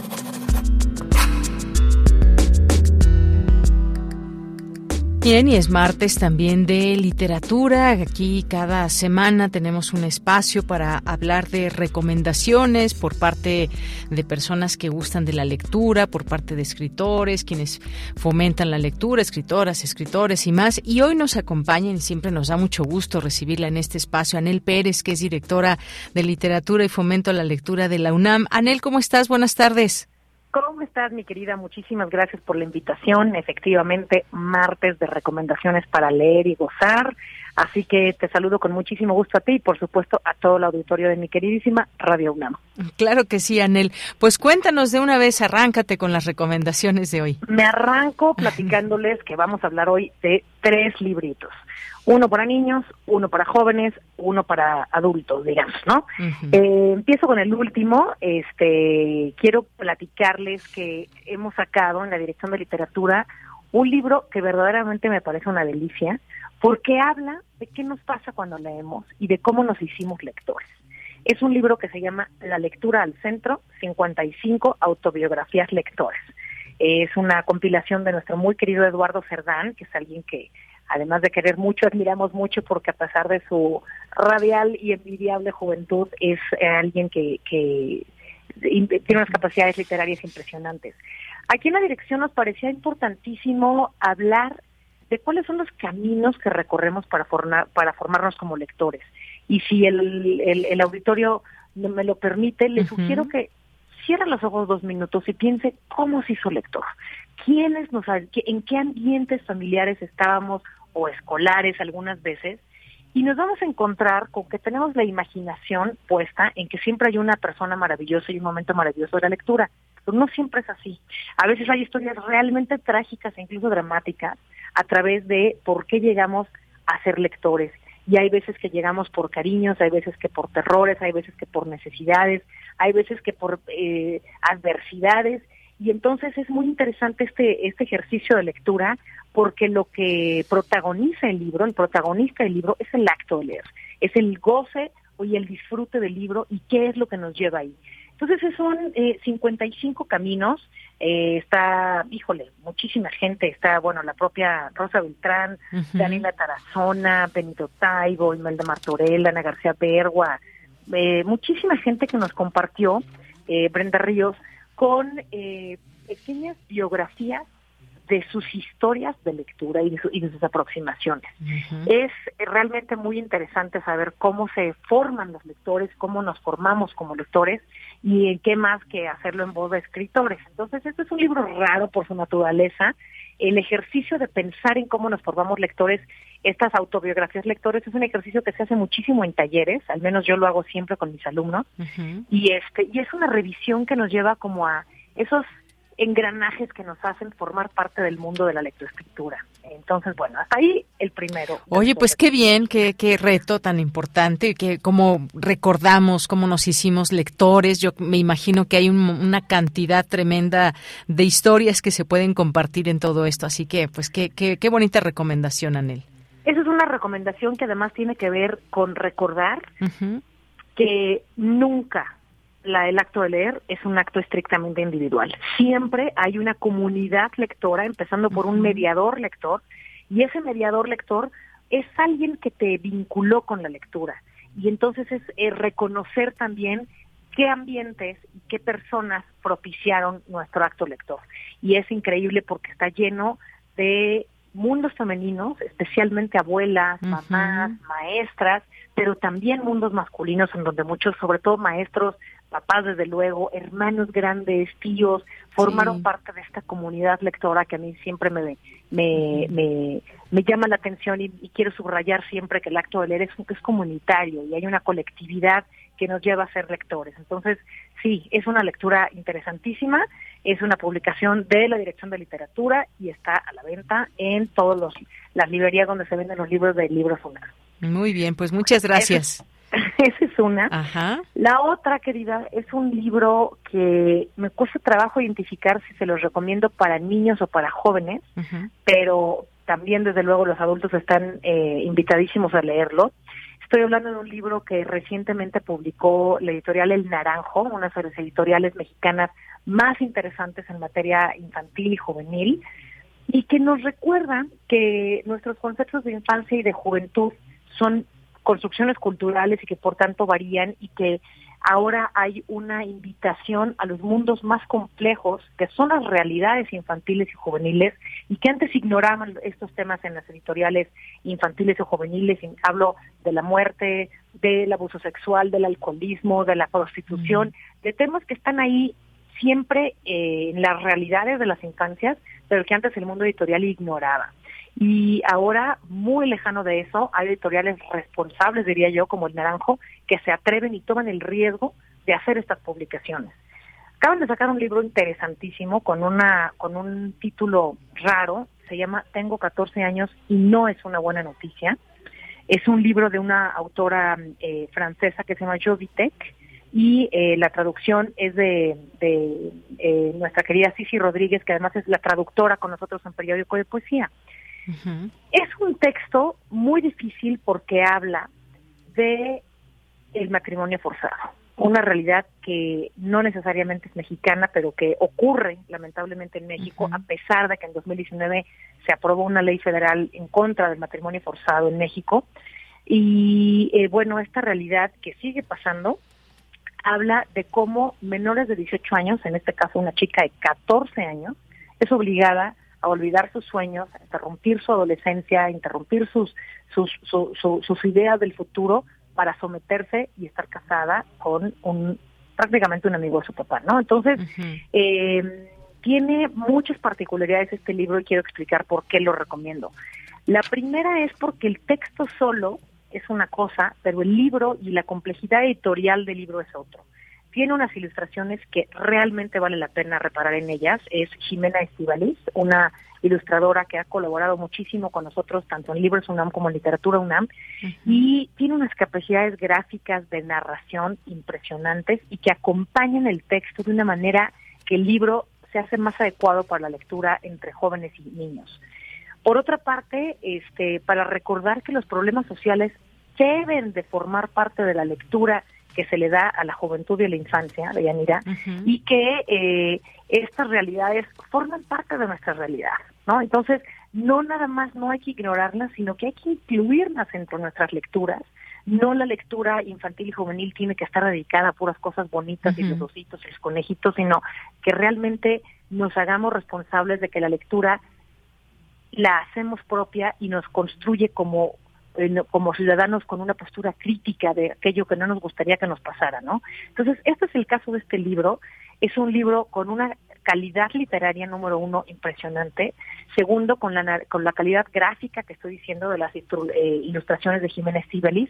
Bien, y es martes también de literatura. Aquí cada semana tenemos un espacio para hablar de recomendaciones por parte de personas que gustan de la lectura, por parte de escritores, quienes fomentan la lectura, escritoras, escritores y más. Y hoy nos acompañan y siempre nos da mucho gusto recibirla en este espacio, Anel Pérez, que es directora de literatura y fomento a la lectura de la UNAM. Anel, ¿cómo estás? Buenas tardes. ¿Cómo estás, mi querida? Muchísimas gracias por la invitación. Efectivamente, martes de recomendaciones para leer y gozar. Así que te saludo con muchísimo gusto a ti y, por supuesto, a todo el auditorio de mi queridísima Radio UNAM. Claro que sí, Anel. Pues cuéntanos de una vez, arráncate con las recomendaciones de hoy. Me arranco platicándoles que vamos a hablar hoy de tres libritos uno para niños, uno para jóvenes, uno para adultos, digamos, ¿no? eh, empiezo con el último. Este, quiero platicarles que hemos sacado en la Dirección de Literatura un libro que verdaderamente me parece una delicia, porque habla de qué nos pasa cuando leemos y de cómo nos hicimos lectores. Es un libro que se llama La lectura al centro, 55 autobiografías lectores. Es una compilación de nuestro muy querido Eduardo Cerdán, que es alguien que además de querer mucho, admiramos mucho porque a pesar de su radial y envidiable juventud, es eh, alguien que, que tiene unas capacidades literarias impresionantes. Aquí en la dirección nos parecía importantísimo hablar de cuáles son los caminos que recorremos para, formar, para formarnos como lectores. Y si el, el, auditorio me lo permite, les sugiero que cierre los ojos dos minutos y piense cómo se hizo lector. ¿Quiénes nos, en qué ambientes familiares estábamos o escolares algunas veces? Y nos vamos a encontrar con que tenemos la imaginación puesta en que siempre hay una persona maravillosa y un momento maravilloso de la lectura. Pero no siempre es así. A veces hay historias realmente trágicas e incluso dramáticas a través de por qué llegamos a ser lectores y hay veces que llegamos por cariños, hay veces que por terrores, hay veces que por necesidades, hay veces que por eh, adversidades y entonces es muy interesante este este ejercicio de lectura porque lo que protagoniza el libro, el protagonista del libro es el acto de leer, es el goce y el disfrute del libro y qué es lo que nos lleva ahí. Entonces son eh, 55 caminos, eh, está, híjole, muchísima gente, está, bueno, la propia Rosa Beltrán, Daniela Tarazona, Benito Taibo, Imelda Martorell, Ana García Bergua, eh, muchísima gente que nos compartió, eh, Brenda Ríos, con eh, pequeñas biografías de sus historias de lectura y de, sus aproximaciones. Es realmente muy interesante saber cómo se forman los lectores, cómo nos formamos como lectores y en qué más que hacerlo en voz de escritores. Entonces, este es un libro raro por su naturaleza. El ejercicio de pensar en cómo nos formamos lectores, estas autobiografías lectores, es un ejercicio que se hace muchísimo en talleres, al menos yo lo hago siempre con mis alumnos, y este y es una revisión que nos lleva como a esos engranajes que nos hacen formar parte del mundo de la lectoescritura. Entonces, bueno, hasta ahí el primero. Oye, pues qué bien, qué, qué reto tan importante, que cómo recordamos, cómo nos hicimos lectores. Yo me imagino que hay una cantidad tremenda de historias que se pueden compartir en todo esto. Así que, pues qué, qué, qué bonita recomendación, Anel. Esa es una recomendación que además tiene que ver con recordar que nunca la, el acto de leer es un acto estrictamente individual. Siempre hay una comunidad lectora, empezando por un mediador lector, y ese mediador lector es alguien que te vinculó con la lectura. Y entonces es reconocer también qué ambientes y qué personas propiciaron nuestro acto lector. Y es increíble porque está lleno de mundos femeninos, especialmente abuelas, mamás, maestras, pero también mundos masculinos en donde muchos, sobre todo maestros, papás desde luego, hermanos grandes, tíos, formaron parte de esta comunidad lectora que a mí siempre me, me, me, llama la atención y, quiero subrayar siempre que el acto de leer es, es comunitario y hay una colectividad que nos lleva a ser lectores. Entonces, sí, es una lectura interesantísima, es una publicación de la Dirección de Literatura y está a la venta en todas las librerías donde se venden los libros de Libros UNAM. Muy bien, pues muchas gracias. *laughs* Esa es una. La otra, querida, es un libro que me cuesta trabajo identificar si se los recomiendo para niños o para jóvenes, pero también desde luego los adultos están eh, invitadísimos a leerlo. Estoy hablando de un libro que recientemente publicó la editorial El Naranjo, una de las editoriales mexicanas más interesantes en materia infantil y juvenil, y que nos recuerda que nuestros conceptos de infancia y de juventud son construcciones culturales y que por tanto varían y que ahora hay una invitación a los mundos más complejos, que son las realidades infantiles y juveniles, y que antes ignoraban estos temas en las editoriales infantiles o juveniles. Hablo de la muerte, del abuso sexual, del alcoholismo, de la prostitución, de temas que están ahí siempre eh, en las realidades de las infancias, pero que antes el mundo editorial ignoraba. Y ahora, muy lejano de eso, hay editoriales responsables, diría yo, como el Naranjo, que se atreven y toman el riesgo de hacer estas publicaciones. Acaban de sacar un libro interesantísimo con una con un título raro, se llama Tengo 14 años y no es una buena noticia. Es un libro de una autora eh, francesa que se llama Jovitek y eh, la traducción es de, de eh, nuestra querida Cici Rodríguez, que además es la traductora con nosotros en periódico de poesía. Es un texto muy difícil porque habla de el matrimonio forzado, una realidad que no necesariamente es mexicana, pero que ocurre lamentablemente en México, a pesar de que en 2019 se aprobó una ley federal en contra del matrimonio forzado en México. Y eh, bueno, esta realidad que sigue pasando habla de cómo menores de 18 años, en este caso una chica de 14 años, es obligada a olvidar sus sueños, a interrumpir su adolescencia, a interrumpir sus, sus, sus ideas del futuro para someterse y estar casada con un prácticamente un amigo de su papá, ¿no? Entonces, eh, tiene muchas particularidades este libro y quiero explicar por qué lo recomiendo. La primera es porque el texto solo es una cosa, pero el libro y la complejidad editorial del libro es otro. Tiene unas ilustraciones que realmente vale la pena reparar en ellas. Es Jimena Estivalis, una ilustradora que ha colaborado muchísimo con nosotros, tanto en libros UNAM como en literatura UNAM, y tiene unas capacidades gráficas de narración impresionantes y que acompañan el texto de una manera que el libro se hace más adecuado para la lectura entre jóvenes y niños. Por otra parte, este, para recordar que los problemas sociales deben de formar parte de la lectura que se le da a la juventud y a la infancia, de Yanira, y que eh, estas realidades forman parte de nuestra realidad, ¿no? Entonces, no nada más no hay que ignorarlas, sino que hay que incluirlas entre nuestras lecturas. No la lectura infantil y juvenil tiene que estar dedicada a puras cosas bonitas y los ositos y los conejitos, sino que realmente nos hagamos responsables de que la lectura la hacemos propia y nos construye como como ciudadanos con una postura crítica de aquello que no nos gustaría que nos pasara, ¿no? Entonces, este es el caso de este libro. Es un libro con una calidad literaria número uno impresionante, segundo con la con la calidad gráfica que estoy diciendo de las eh, ilustraciones de Jiménez Sibelis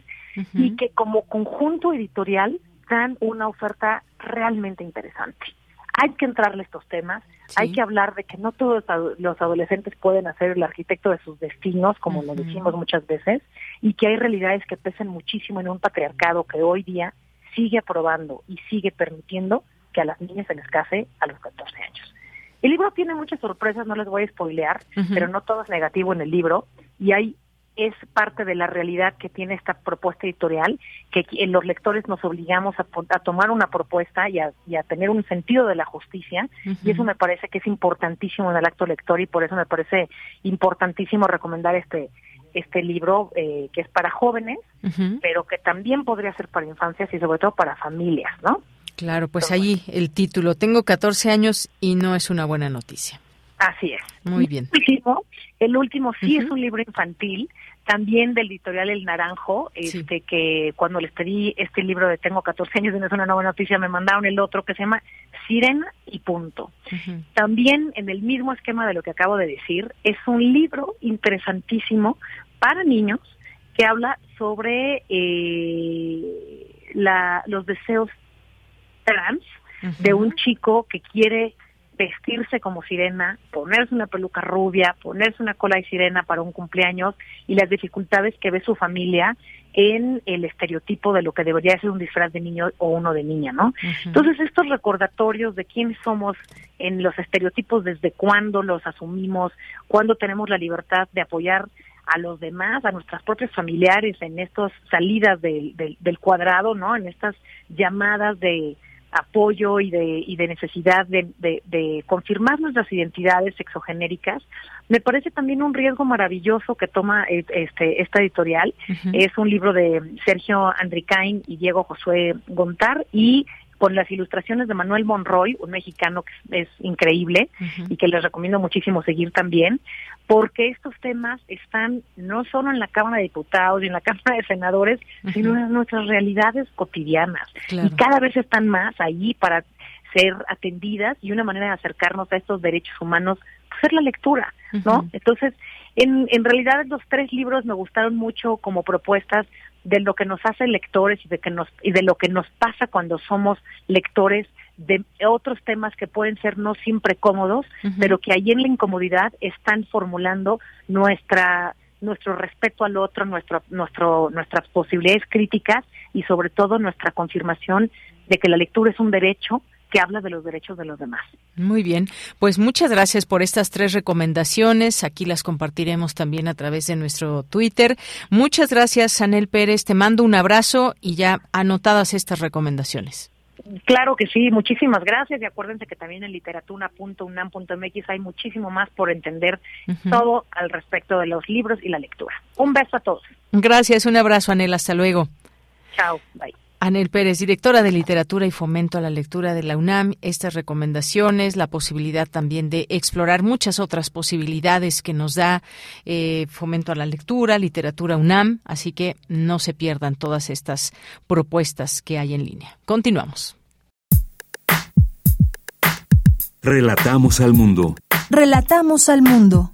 y que como conjunto editorial dan una oferta realmente interesante hay que entrarle estos temas, hay que hablar de que no todos los adolescentes pueden hacer el arquitecto de sus destinos, como lo decimos muchas veces, y que hay realidades que pesan muchísimo en un patriarcado que hoy día sigue aprobando y sigue permitiendo que a las niñas se les case a los 14 años. El libro tiene muchas sorpresas, no les voy a spoilear, pero no todo es negativo en el libro y hay es parte de la realidad que tiene esta propuesta editorial, que los lectores nos obligamos a, tomar una propuesta y a, tener un sentido de la justicia, y eso me parece que es importantísimo en el acto lector y por eso me parece importantísimo recomendar este este libro eh, que es para jóvenes, pero que también podría ser para infancias y sobre todo para familias, ¿no? Claro, pues allí el título. Tengo 14 años y no es una buena noticia. Así es. Muy bien. El último, sí es un libro infantil, también del editorial El Naranjo, este que cuando les pedí este libro de Tengo 14 años y no es una nueva noticia, me mandaron el otro que se llama Sirena y punto. También en el mismo esquema de lo que acabo de decir, es un libro interesantísimo para niños que habla sobre eh, la, los deseos trans de un chico que quiere vestirse como sirena, ponerse una peluca rubia, ponerse una cola de sirena para un cumpleaños y las dificultades que ve su familia en el estereotipo de lo que debería ser un disfraz de niño o uno de niña, ¿no? Entonces estos recordatorios de quiénes somos en los estereotipos, desde cuándo los asumimos, cuándo tenemos la libertad de apoyar a los demás, a nuestros propios familiares en estas salidas del, del cuadrado, ¿no? En estas llamadas de apoyo y de, y de necesidad de, de, confirmar nuestras identidades sexogenéricas, me parece también un riesgo maravilloso que toma eh, este, esta editorial. Es un libro de Sergio Andricain y Diego Josué Gontar y con las ilustraciones de Manuel Monroy, un mexicano que es, increíble y que les recomiendo muchísimo seguir también, porque estos temas están no solo en la Cámara de Diputados y en la *laughs* Cámara de Senadores, sino en nuestras realidades cotidianas. Y cada vez están más ahí para ser atendidas y una manera de acercarnos a estos derechos humanos, pues es la lectura, ¿no? Entonces, en, en realidad los tres libros me gustaron mucho como propuestas de lo que nos hace lectores y de que nos y de lo que nos pasa cuando somos lectores de otros temas que pueden ser no siempre cómodos, pero que ahí en la incomodidad están formulando nuestra nuestro respeto al otro, nuestro, nuestro, nuestras posibilidades críticas y sobre todo nuestra confirmación de que la lectura es un derecho que habla de los derechos de los demás. Muy bien, pues muchas gracias por estas tres recomendaciones. Aquí las compartiremos también a través de nuestro Twitter. Muchas gracias, Anel Pérez. Te mando un abrazo y ya anotadas estas recomendaciones. Claro que sí, muchísimas gracias y acuérdense que también en literatura.unam.mx hay muchísimo más por entender todo al respecto de los libros y la lectura. Un beso a todos. Gracias, un abrazo Anel, hasta luego. Chao, bye. Anel Pérez, directora de Literatura y Fomento a la Lectura de la UNAM, estas recomendaciones, la posibilidad también de explorar muchas otras posibilidades que nos da eh, Fomento a la Lectura, Literatura UNAM, así que no se pierdan todas estas propuestas que hay en línea. Continuamos. Relatamos al mundo. Relatamos al mundo.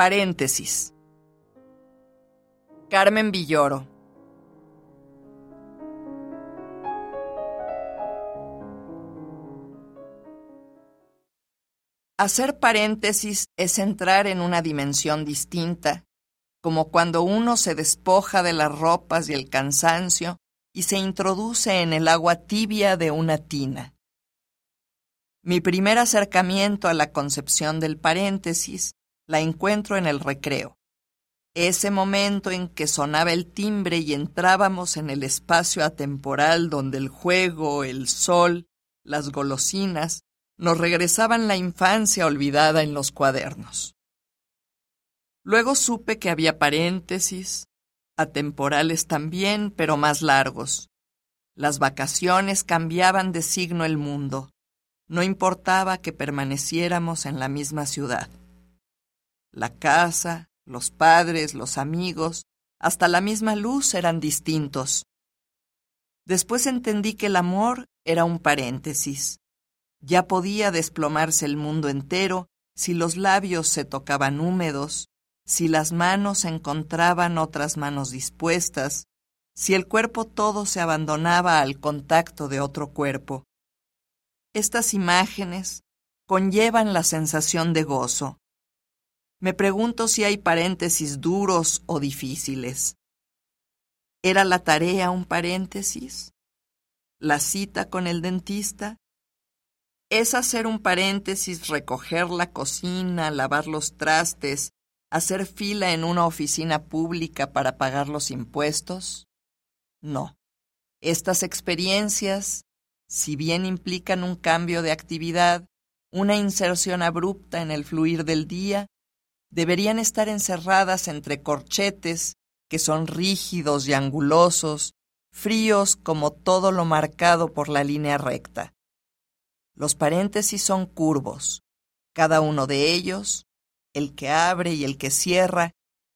Paréntesis. Carmen Villoro. Hacer paréntesis es entrar en una dimensión distinta, como cuando uno se despoja de las ropas y el cansancio y se introduce en el agua tibia de una tina. Mi primer acercamiento a la concepción del paréntesis la encuentro en el recreo. Ese momento en que sonaba el timbre y entrábamos en el espacio atemporal donde el juego, el sol, las golosinas nos regresaban la infancia olvidada en los cuadernos. Luego supe que había paréntesis, atemporales también, pero más largos. Las vacaciones cambiaban de signo el mundo. No importaba que permaneciéramos en la misma ciudad. La casa, los padres, los amigos, hasta la misma luz eran distintos. Después entendí que el amor era un paréntesis. Ya podía desplomarse el mundo entero si los labios se tocaban húmedos, si las manos encontraban otras manos dispuestas, si el cuerpo todo se abandonaba al contacto de otro cuerpo. Estas imágenes conllevan la sensación de gozo, me pregunto si hay paréntesis duros o difíciles. ¿Era la tarea un paréntesis? ¿La cita con el dentista? ¿Es hacer un paréntesis recoger la cocina, lavar los trastes, hacer fila en una oficina pública para pagar los impuestos? No. Estas experiencias, si bien implican un cambio de actividad, una inserción abrupta en el fluir del día, deberían estar encerradas entre corchetes que son rígidos y angulosos, fríos como todo lo marcado por la línea recta. Los paréntesis son curvos. Cada uno de ellos, el que abre y el que cierra,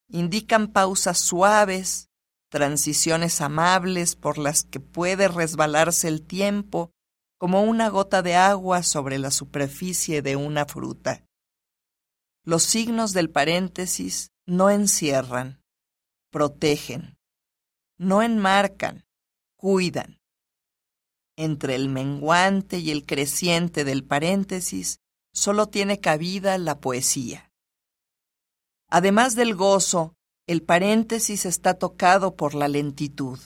indican pausas suaves, transiciones amables por las que puede resbalarse el tiempo como una gota de agua sobre la superficie de una fruta. Los signos del paréntesis no encierran, protegen, no enmarcan, cuidan. Entre el menguante y el creciente del paréntesis solo tiene cabida la poesía. Además del gozo, el paréntesis está tocado por la lentitud.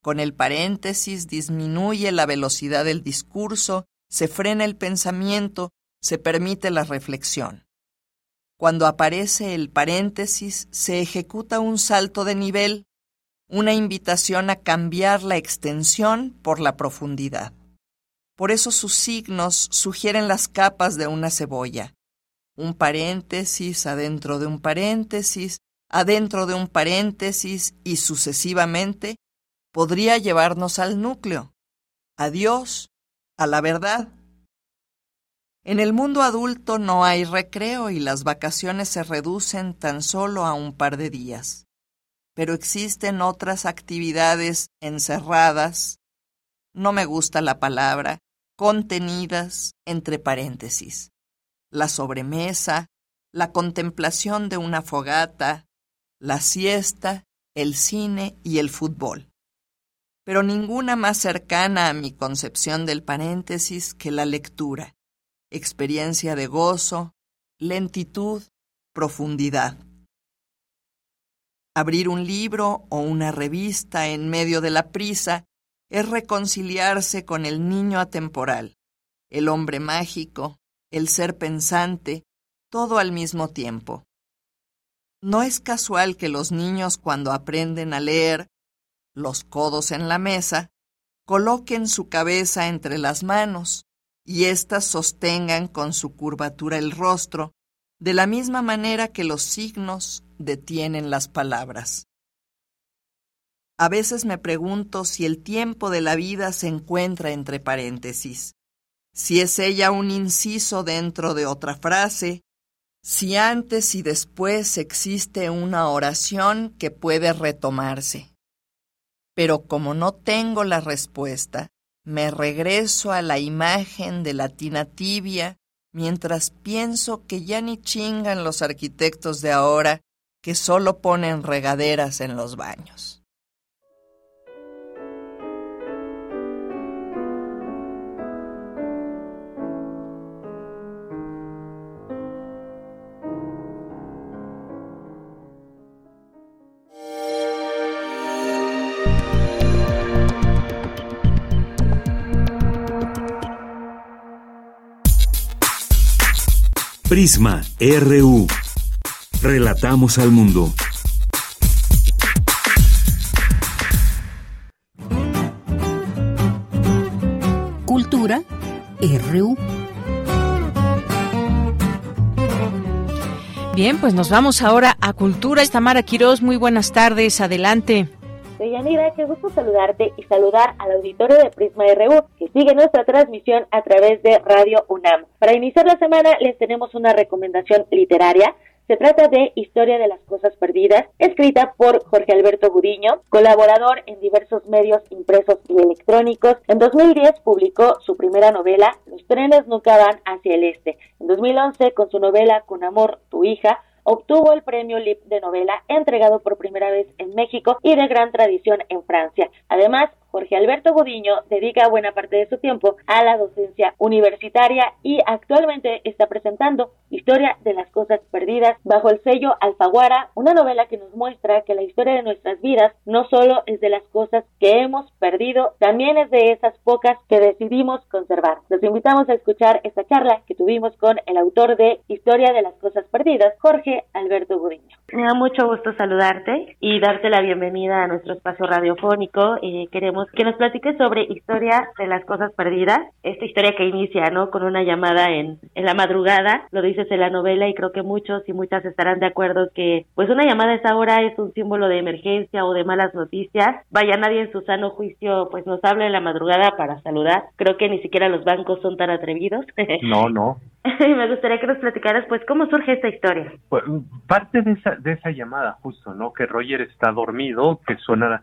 Con el paréntesis disminuye la velocidad del discurso, se frena el pensamiento, se permite la reflexión. Cuando aparece el paréntesis, se ejecuta un salto de nivel, una invitación a cambiar la extensión por la profundidad. Por eso sus signos sugieren las capas de una cebolla. Un paréntesis adentro de un paréntesis, adentro de un paréntesis y sucesivamente podría llevarnos al núcleo, a Dios, a la verdad. En el mundo adulto no hay recreo y las vacaciones se reducen tan solo a un par de días. Pero existen otras actividades encerradas, no me gusta la palabra, contenidas entre paréntesis. La sobremesa, la contemplación de una fogata, la siesta, el cine y el fútbol. Pero ninguna más cercana a mi concepción del paréntesis que la lectura experiencia de gozo, lentitud, profundidad. Abrir un libro o una revista en medio de la prisa es reconciliarse con el niño atemporal, el hombre mágico, el ser pensante, todo al mismo tiempo. No es casual que los niños cuando aprenden a leer, los codos en la mesa, coloquen su cabeza entre las manos, y éstas sostengan con su curvatura el rostro, de la misma manera que los signos detienen las palabras. A veces me pregunto si el tiempo de la vida se encuentra entre paréntesis, si es ella un inciso dentro de otra frase, si antes y después existe una oración que puede retomarse. Pero como no tengo la respuesta, me regreso a la imagen de la tina tibia mientras pienso que ya ni chingan los arquitectos de ahora que solo ponen regaderas en los baños. Prisma RU. Relatamos al mundo. Cultura RU. Bien, pues nos vamos ahora a Cultura. Tamara Quirós, muy buenas tardes, adelante. Deyanira, qué gusto saludarte y saludar al auditorio de Prisma RU que sigue nuestra transmisión a través de Radio UNAM. Para iniciar la semana les tenemos una recomendación literaria. Se trata de Historia de las Cosas Perdidas, escrita por Jorge Alberto Gudiño, colaborador en diversos medios impresos y electrónicos. En 2010 publicó su primera novela, Los trenes nunca van hacia el este. En 2011, con su novela Con amor, tu hija, obtuvo el premio LIP de novela entregado por primera vez en México y de gran tradición en Francia. Además, Jorge Alberto Godiño dedica buena parte de su tiempo a la docencia universitaria y actualmente está presentando Historia de las Cosas Perdidas bajo el sello Alfaguara, una novela que nos muestra que la historia de nuestras vidas no solo es de las cosas que hemos perdido, también es de esas pocas que decidimos conservar. Los invitamos a escuchar esta charla que tuvimos con el autor de Historia de las Cosas Perdidas, Jorge Alberto Godiño. Me da mucho gusto saludarte y darte la bienvenida a nuestro espacio radiofónico. Eh, queremos que nos platiques sobre historia de las cosas perdidas, esta historia que inicia, ¿no? Con una llamada en, en la madrugada, lo dices en la novela y creo que muchos y muchas estarán de acuerdo que pues una llamada a esa hora es un símbolo de emergencia o de malas noticias. Vaya, nadie en su sano juicio pues nos habla en la madrugada para saludar. Creo que ni siquiera los bancos son tan atrevidos. *laughs* No, no. *laughs* Me gustaría que nos platicaras pues cómo surge esta historia. Pues, parte de esa, de esa llamada justo, ¿no? Que Roger está dormido, que suena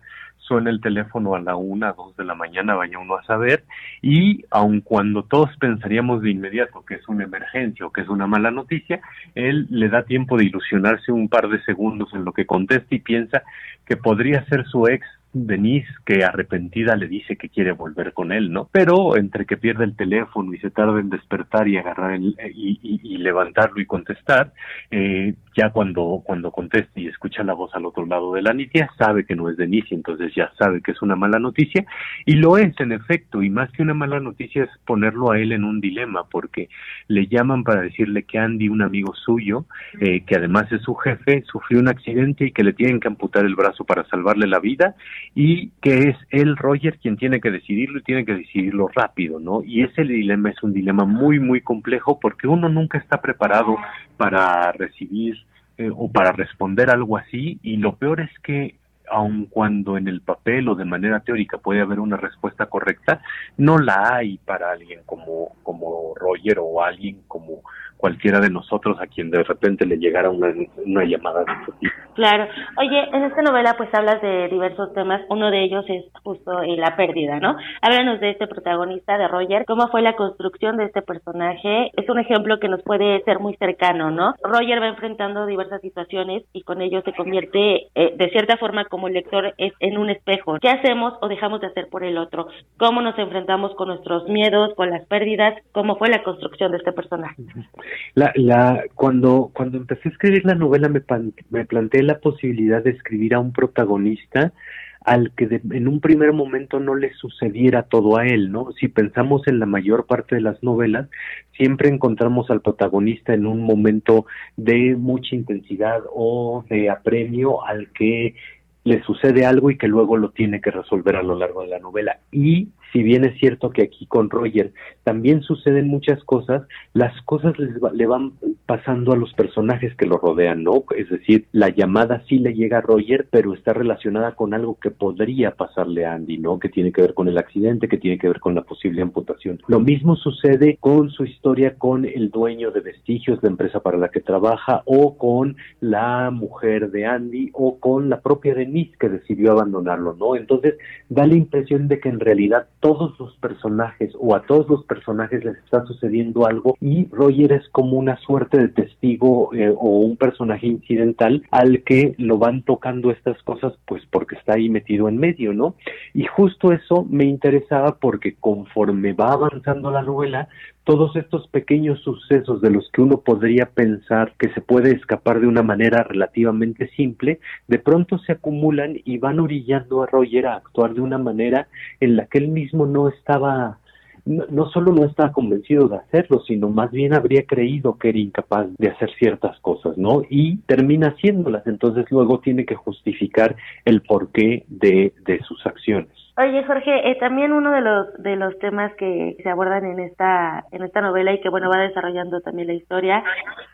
suena el teléfono a la una, dos de la mañana, vaya uno a saber, y aun cuando todos pensaríamos de inmediato que es una emergencia o que es una mala noticia, él le da tiempo de ilusionarse un par de segundos en lo que contesta y piensa que podría ser su ex Denise, que arrepentida le dice que quiere volver con él, ¿no? Pero entre que pierde el teléfono y se tarda en despertar y agarrar el, y, y, levantarlo y contestar, eh, ya cuando, cuando conteste y escucha la voz al otro lado de la nitia, sabe que no es Denise, entonces ya sabe que es una mala noticia, y lo es en efecto, y más que una mala noticia es ponerlo a él en un dilema, porque le llaman para decirle que Andy, un amigo suyo, eh, que además es su jefe, sufrió un accidente y que le tienen que amputar el brazo para salvarle la vida, y que es él, Roger, quien tiene que decidirlo y tiene que decidirlo rápido, ¿no? Y ese dilema es un dilema muy, muy complejo porque uno nunca está preparado para recibir eh, o para responder algo así y lo peor es que aun cuando en el papel o de manera teórica puede haber una respuesta correcta, no la hay para alguien como, como Roger o alguien como cualquiera de nosotros a quien de repente le llegara una, una llamada de este tipo. Claro. Oye, en esta novela pues hablas de diversos temas. Uno de ellos es justo eh, la pérdida, ¿no? Háblanos de este protagonista, de Roger. ¿Cómo fue la construcción de este personaje? Es un ejemplo que nos puede ser muy cercano, ¿no? Roger va enfrentando diversas situaciones y con ello se convierte eh, de cierta forma como el lector es en un espejo. ¿Qué hacemos o dejamos de hacer por el otro? ¿Cómo nos enfrentamos con nuestros miedos, con las pérdidas? ¿Cómo fue la construcción de este personaje? La, la, cuando, cuando empecé a escribir la novela me, me planteé la posibilidad de escribir a un protagonista al que en un primer momento no le sucediera todo a él, ¿no? Si pensamos en la mayor parte de las novelas, siempre encontramos al protagonista en un momento de mucha intensidad o de apremio al que le sucede algo y que luego lo tiene que resolver a lo largo de la novela. Y si bien es cierto que aquí con Roger también suceden muchas cosas, las cosas le van pasando a los personajes que lo rodean, ¿no? Es decir, la llamada sí le llega a Roger, pero está relacionada con algo que podría pasarle a Andy, ¿no? Que tiene que ver con el accidente, que tiene que ver con la posible amputación. Lo mismo sucede con su historia con el dueño de Vestigios, la empresa para la que trabaja, o con la mujer de Andy, o con la propia Denise que decidió abandonarlo, ¿no? Entonces da la impresión de que en realidad todos los personajes o a todos los personajes les está sucediendo algo y Roger es como una suerte de testigo eh, o un personaje incidental al que lo van tocando estas cosas pues porque está ahí metido en medio, ¿no? Y justo eso me interesaba porque conforme va avanzando la novela, todos estos pequeños sucesos de los que uno podría pensar que se puede escapar de una manera relativamente simple, de pronto se acumulan y van orillando a Roger a actuar de una manera en la que él mismo no estaba no, solo no estaba convencido de hacerlo, sino más bien habría creído que era incapaz de hacer ciertas cosas, ¿no? Y termina haciéndolas, entonces luego tiene que justificar el porqué de, de sus acciones. Oye, Jorge, eh, también uno de los de los temas que se abordan en esta en esta novela y que bueno va desarrollando también la historia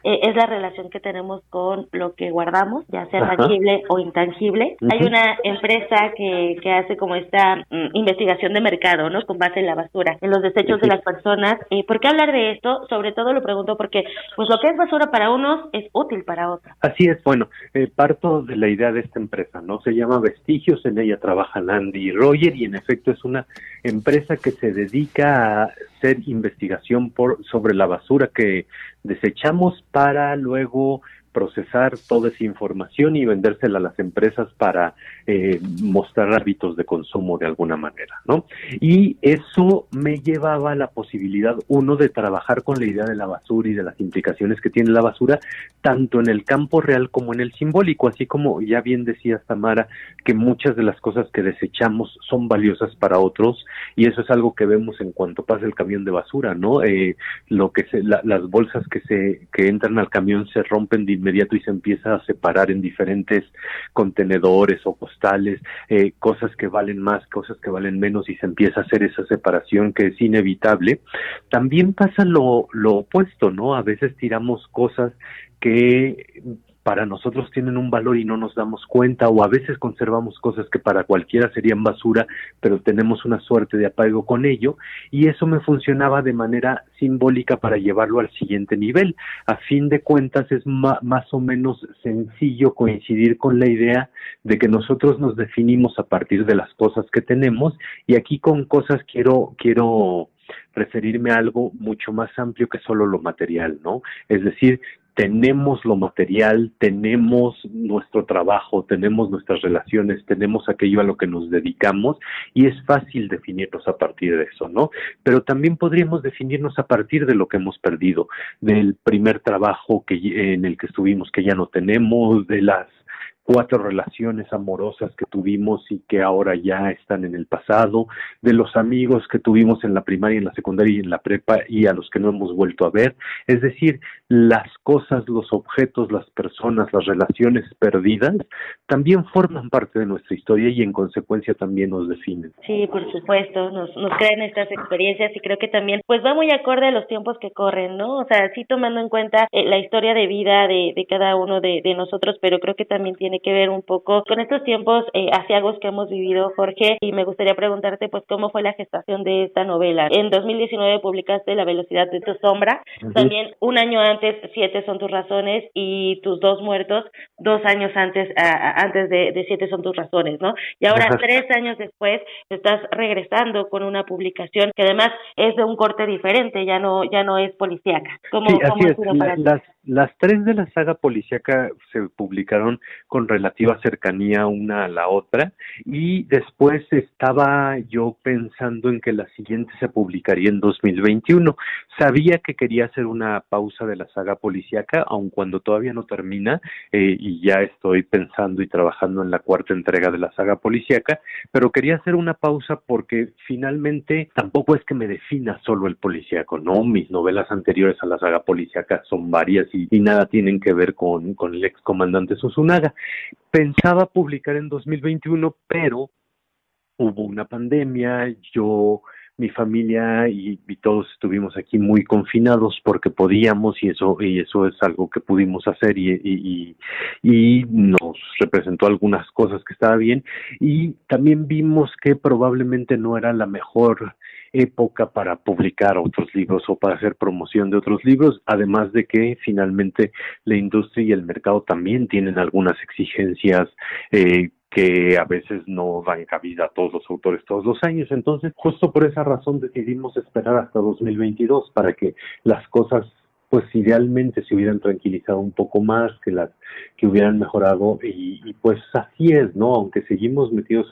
eh, es la relación que tenemos con lo que guardamos, ya sea tangible o intangible. Hay una empresa que, que hace como esta mm, investigación de mercado, ¿no? Con base en la basura, en los desechos de las personas. Eh, ¿Por qué hablar de esto? Sobre todo lo pregunto porque pues lo que es basura para unos es útil para otros. Así es. Bueno, eh, parto de la idea de esta empresa, ¿no? Se llama Vestigios, en ella trabajan Andy y Roger y en efecto es una empresa que se dedica a hacer investigación por, sobre la basura que desechamos para luego procesar toda esa información y vendérsela a las empresas para eh, mostrar hábitos de consumo de alguna manera, ¿no? Y eso me llevaba a la posibilidad, uno, de trabajar con la idea de la basura y de las implicaciones que tiene la basura, tanto en el campo real como en el simbólico, así como ya bien decía Tamara, que muchas de las cosas que desechamos son valiosas para otros, y eso es algo que vemos en cuanto pasa el camión de basura, ¿no? Eh, lo que se, las bolsas que se que entran al camión se rompen de y se empieza a separar en diferentes contenedores o postales, eh, cosas que valen más, cosas que valen menos y se empieza a hacer esa separación que es inevitable. También pasa lo, lo opuesto, ¿no? A veces tiramos cosas que para nosotros tienen un valor y no nos damos cuenta o a veces conservamos cosas que para cualquiera serían basura, pero tenemos una suerte de apego con ello y eso me funcionaba de manera simbólica para llevarlo al siguiente nivel. A fin de cuentas es más o menos sencillo coincidir con la idea de que nosotros nos definimos a partir de las cosas que tenemos y aquí con cosas quiero quiero referirme a algo mucho más amplio que solo lo material, ¿no? Es decir, tenemos lo material, tenemos nuestro trabajo, tenemos nuestras relaciones, tenemos aquello a lo que nos dedicamos y es fácil definirnos a partir de eso, ¿no? Pero también podríamos definirnos a partir de lo que hemos perdido, del primer trabajo que en el que estuvimos que ya no tenemos, de las cuatro relaciones amorosas que tuvimos y que ahora ya están en el pasado, de los amigos que tuvimos en la primaria, en la secundaria y en la prepa y a los que no hemos vuelto a ver. Es decir, las cosas, los objetos, las personas, las relaciones perdidas también forman parte de nuestra historia y en consecuencia también nos definen. Sí, por supuesto, nos, nos crean estas experiencias y creo que también pues va muy acorde a los tiempos que corren, ¿no? O sea, sí tomando en cuenta eh, la historia de vida de, de cada uno de, de nosotros, pero creo que también tiene que ver un poco con estos tiempos eh, asiagos que hemos vivido, Jorge, y me gustaría preguntarte, pues, cómo fue la gestación de esta novela. En 2019 publicaste La velocidad de tu sombra, también un año antes, Siete son tus razones, y tus dos muertos, dos años antes, antes de, Siete son tus razones, ¿no? Y ahora, tres años después, estás regresando con una publicación que además es de un corte diferente, ya no, ya no es policíaca. ¿Cómo, sí, así es. las, las tres de la saga policíaca se publicaron con relativa cercanía una a la otra y después estaba yo pensando en que la siguiente se publicaría en 2021. Sabía que quería hacer una pausa de la saga policíaca, aun cuando todavía no termina eh, y ya estoy pensando y trabajando en la cuarta entrega de la saga policíaca, pero quería hacer una pausa porque finalmente tampoco es que me defina solo el policíaco, ¿no? Mis novelas anteriores a la saga policíaca son varias y, nada tienen que ver con, con el excomandante Susunaga. Pensaba publicar en 2021, pero hubo una pandemia, yo mi familia y, todos estuvimos aquí muy confinados porque podíamos y eso y eso es algo que pudimos hacer y, y, y nos representó algunas cosas que estaba bien. Y también vimos que probablemente no era la mejor época para publicar otros libros o para hacer promoción de otros libros, además de que finalmente la industria y el mercado también tienen algunas exigencias eh, que a veces no dan cabida a todos los autores todos los años. Entonces, justo por esa razón decidimos esperar hasta 2022 para que las cosas pues idealmente se hubieran tranquilizado un poco más, que las que hubieran mejorado y, pues así es, ¿no? Aunque seguimos metidos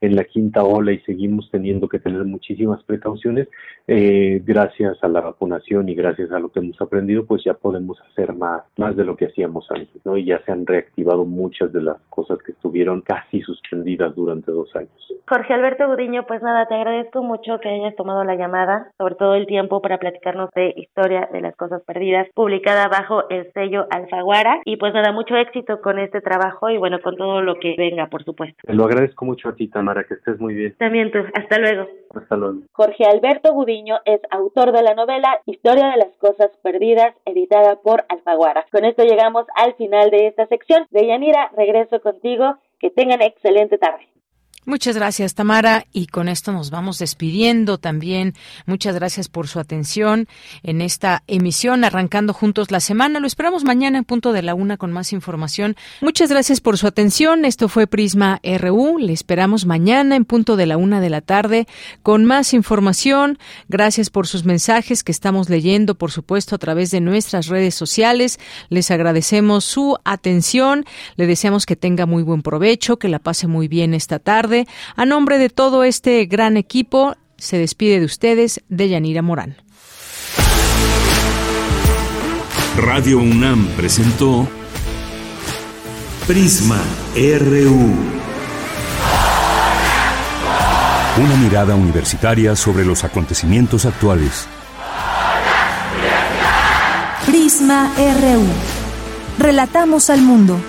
en la quinta ola y seguimos teniendo que tener muchísimas precauciones, eh, gracias a la vacunación y gracias a lo que hemos aprendido, pues ya podemos hacer más, más de lo que hacíamos antes, ¿no? Y ya se han reactivado muchas de las cosas que estuvieron casi suspendidas durante dos años. Jorge Alberto Gudiño, pues nada, te agradezco mucho que hayas tomado la llamada, sobre todo el tiempo para platicarnos de historia de las cosas perdidas, publicada bajo el sello Alfaguara. Y pues nada, mucho éxito con este trabajo y bueno, con todo lo que venga, por supuesto. Te lo agradezco mucho a ti, Tamara, que estés muy bien. También tú, hasta luego. Hasta luego. Jorge Alberto Gudiño es autor de la novela Historia de las Cosas Perdidas, editada por Alfaguara. Con esto llegamos al final de esta sección. De Yanira, regreso contigo. Que tengan excelente tarde. Muchas gracias, Tamara. Y con esto nos vamos despidiendo también. Muchas gracias por su atención en esta emisión, arrancando juntos la semana. Lo esperamos mañana en punto de la una con más información. Muchas gracias por su atención. Esto fue Prisma RU. Le esperamos mañana en punto de la una de la tarde con más información. Gracias por sus mensajes que estamos leyendo, por supuesto, a través de nuestras redes sociales. Les agradecemos su atención. Le deseamos que tenga muy buen provecho, que la pase muy bien esta tarde a nombre de todo este gran equipo, se despide de ustedes de Yanira Morán. Radio UNAM presentó Prisma RU. Una mirada universitaria sobre los acontecimientos actuales. Prisma RU. Relatamos al mundo.